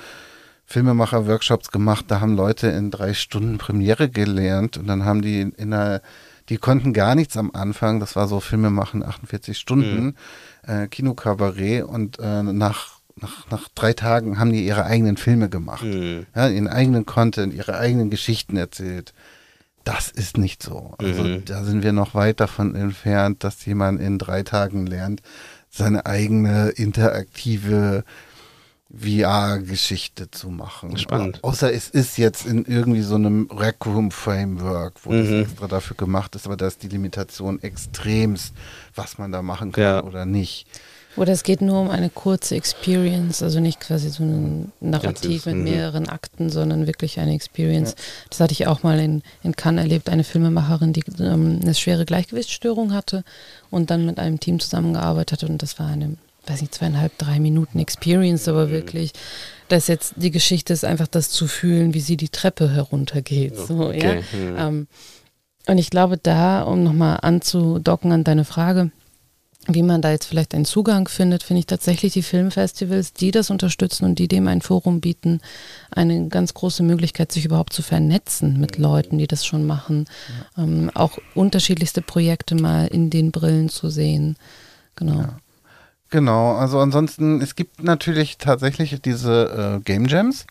Filmemacher-Workshops gemacht, da haben Leute in drei Stunden Premiere gelernt und dann haben die in einer, die konnten gar nichts am Anfang, das war so Filme machen 48 Stunden, äh, Kinokabarett und äh, nach, nach, nach drei Tagen haben die ihre eigenen Filme gemacht Mhm. ja, ihren eigenen Content, ihre eigenen Geschichten erzählt. Das ist nicht so. Also Mhm. da sind wir noch weit davon entfernt, dass jemand in drei Tagen lernt, seine eigene interaktive VR-Geschichte zu machen. Spannend. Au- Außer es ist jetzt in irgendwie so einem Rec Room Framework, wo das Mhm. extra dafür gemacht ist, aber da ist die Limitation extremst, was man da machen kann Ja. oder nicht. Oder es geht nur um eine kurze Experience, also nicht quasi so ein Narrativ Ganzes, mit mhm. mehreren Akten, sondern wirklich eine Experience. Das hatte ich auch mal in, in Cannes erlebt, eine Filmemacherin, die ähm, eine schwere Gleichgewichtsstörung hatte und dann mit einem Team zusammengearbeitet hat und das war eine, weiß nicht, zweieinhalb, drei Minuten Experience, aber wirklich, dass jetzt die Geschichte ist einfach das zu fühlen, wie sie die Treppe heruntergeht. So, ja. Okay. Mhm. Ähm, und ich glaube, da, um nochmal anzudocken an deine Frage, wie man da jetzt vielleicht einen Zugang findet, finde ich tatsächlich die Filmfestivals, die das unterstützen und die dem ein Forum bieten, eine ganz große Möglichkeit, sich überhaupt zu vernetzen mit Leuten, die das schon machen. Ähm, auch unterschiedlichste Projekte mal in den Brillen zu sehen. Genau. Ja. Genau, also ansonsten, es gibt natürlich tatsächlich diese äh, Game Jams.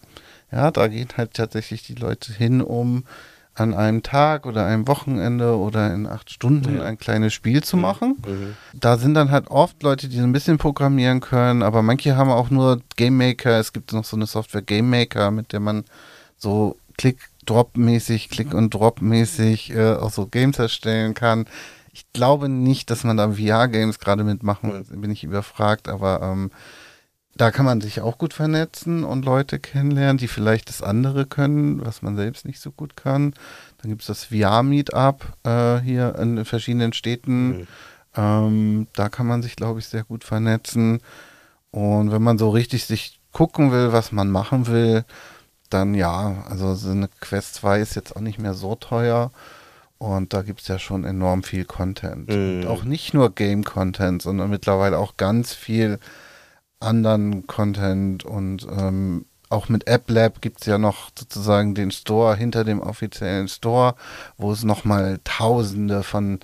Ja, da gehen halt tatsächlich die Leute hin, um an einem Tag oder einem Wochenende oder in acht Stunden Ja. ein kleines Spiel zu machen. Mhm. Da sind dann halt oft Leute, die so ein bisschen programmieren können, aber manche haben auch nur Game Maker. Es gibt noch so eine Software Game Maker, mit der man so Click-Drop-mäßig, Click- und Drop-mäßig äh, auch so Games erstellen kann. Ich glaube nicht, dass man da VR-Games gerade mitmachen will, bin ich überfragt, aber ähm, da kann man sich auch gut vernetzen und Leute kennenlernen, die vielleicht das andere können, was man selbst nicht so gut kann. Dann gibt es das VR-Meetup äh, hier in verschiedenen Städten. Mhm. Ähm, da kann man sich, glaube ich, sehr gut vernetzen. Und wenn man so richtig sich gucken will, was man machen will, dann ja, also so eine Quest 2 ist jetzt auch nicht mehr so teuer. Und da gibt es ja schon enorm viel Content. Mhm. Auch nicht nur Game-Content, sondern mittlerweile auch ganz viel anderen Content. Und ähm, auch mit AppLab gibt es ja noch sozusagen den Store hinter dem offiziellen Store, wo es nochmal tausende von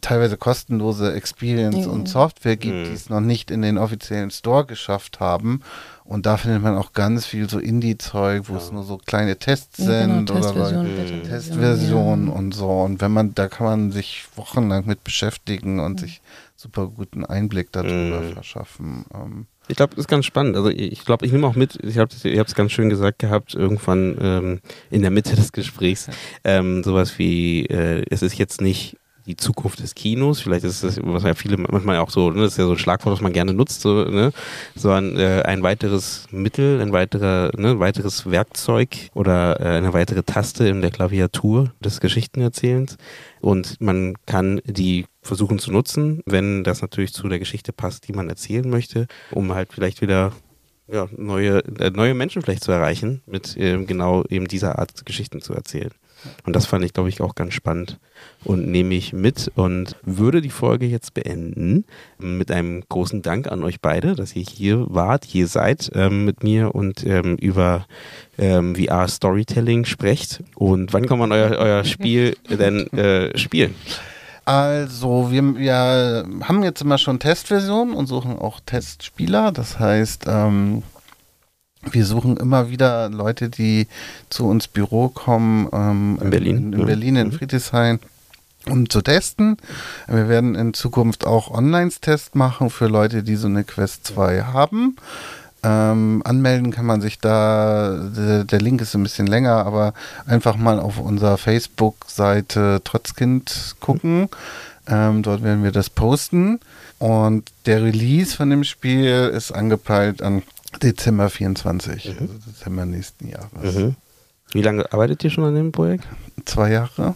teilweise kostenlose Experience Ja. und Software gibt, Mhm. die es noch nicht in den offiziellen Store geschafft haben. Und da findet man auch ganz viel so Indie-Zeug, wo es Ja. nur so kleine Tests Ja, genau, sind oder Testversion, Mhm. Beta-Version, Testversionen ja. und so. Und wenn man, da kann man sich wochenlang mit beschäftigen Mhm. und sich super guten Einblick darüber Mhm. verschaffen. Ähm, Ich glaube, das ist ganz spannend. Also ich glaube, ich nehme auch mit, ich habt es ganz schön gesagt gehabt, irgendwann ähm, in der Mitte des Gesprächs, ähm, sowas wie, äh, es ist jetzt nicht die Zukunft des Kinos. Vielleicht ist das, was ja viele manchmal auch so, ne, das ist ja so ein Schlagwort, was man gerne nutzt, so, ne, so ein, äh, ein weiteres Mittel, ein weiterer, ne, weiteres Werkzeug oder äh, eine weitere Taste in der Klaviatur des Geschichtenerzählens. Und man kann die versuchen zu nutzen, wenn das natürlich zu der Geschichte passt, die man erzählen möchte, um halt vielleicht wieder ja, neue, äh, neue Menschen vielleicht zu erreichen, mit ähm, genau eben dieser Art Geschichten zu erzählen. Und das fand ich, glaube ich, auch ganz spannend und nehme ich mit und würde die Folge jetzt beenden mit einem großen Dank an euch beide, dass ihr hier wart, hier seid ähm, mit mir und ähm, über ähm, VR Storytelling sprecht. Und wann kann man euer, euer Spiel denn äh, spielen? Also, wir, wir haben jetzt immer schon Testversionen und suchen auch Testspieler. Das heißt, ähm, wir suchen immer wieder Leute, die zu uns Büro kommen. Ähm, in Berlin. In, in Berlin, in mhm. Friedrichshain, um zu testen. Wir werden in Zukunft auch Online-Tests machen für Leute, die so eine Quest 2 haben. Ähm, anmelden kann man sich da, der, der, Link ist ein bisschen länger, aber einfach mal auf unserer Facebook-Seite Trotzkind gucken. Ähm, dort werden wir das posten. Und der Release von dem Spiel ist angepeilt an Dezember 24, mhm. also Dezember nächsten Jahres. Mhm. Wie lange arbeitet ihr schon an dem Projekt? Zwei Jahre.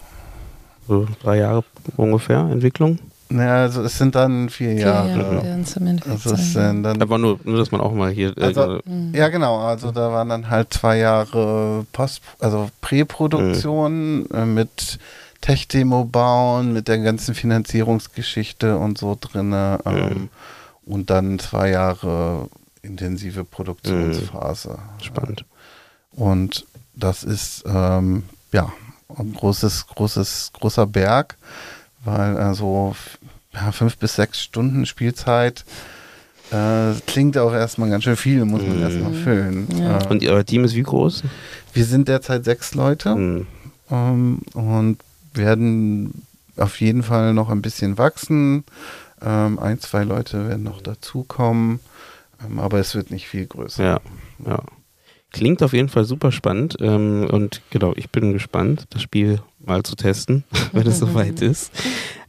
So drei Jahre ungefähr Entwicklung? Naja, also es sind dann vier, vier Jahre. Jahre also es sind dann, Aber nur, nur, dass man auch mal hier. Äh, also, äh, ja, genau. Also da waren dann halt zwei Jahre Post, also Präproduktion mhm. äh, mit Tech-Demo bauen, mit der ganzen Finanzierungsgeschichte und so drin. Ähm, mhm. Und dann zwei Jahre intensive Produktionsphase. Mhm. Spannend. Und das ist ähm, ja ein großes, großes, großer Berg, weil also ja, fünf bis sechs Stunden Spielzeit äh, klingt auch erstmal ganz schön viel, muss man mhm. erstmal füllen. Ja. Äh, und Ihr Team ist wie groß? Wir sind derzeit sechs Leute mhm. ähm, und werden auf jeden Fall noch ein bisschen wachsen. Ähm, ein, zwei Leute werden noch dazukommen. Ähm, aber es wird nicht viel größer. Ja, ja. Klingt auf jeden Fall super spannend ähm, und genau, ich bin gespannt, das Spiel mal zu testen, *laughs* wenn es soweit *laughs* ist.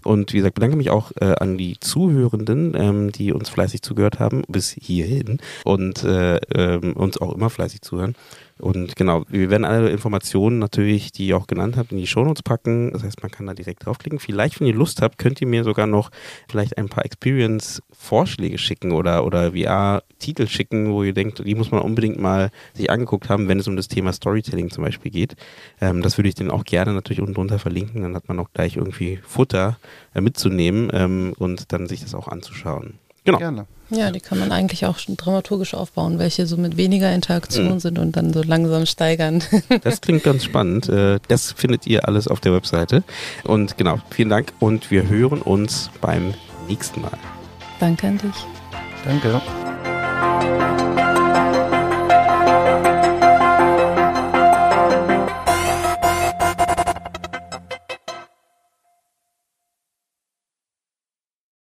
Und wie gesagt, bedanke mich auch äh, an die Zuhörenden, ähm, die uns fleißig zugehört haben, bis hierhin und äh, ähm, uns auch immer fleißig zuhören. Und genau, wir werden alle Informationen natürlich, die ihr auch genannt habt, in die Shownotes packen. Das heißt, man kann da direkt draufklicken. Vielleicht, wenn ihr Lust habt, könnt ihr mir sogar noch vielleicht ein paar Experience-Vorschläge schicken oder, oder VR-Titel schicken, wo ihr denkt, die muss man unbedingt mal sich angeguckt haben, wenn es um das Thema Storytelling zum Beispiel geht. Ähm, das würde ich dann auch gerne natürlich unten drunter verlinken. Dann hat man auch gleich irgendwie Futter äh, mitzunehmen ähm, und dann sich das auch anzuschauen. Genau. Gerne. Ja, die kann man eigentlich auch schon dramaturgisch aufbauen, welche so mit weniger Interaktion mhm. sind und dann so langsam steigern. *laughs* Das klingt ganz spannend. Äh, das findet ihr alles auf der Webseite. Und genau, vielen Dank und wir hören uns beim nächsten Mal. Danke an dich. Danke.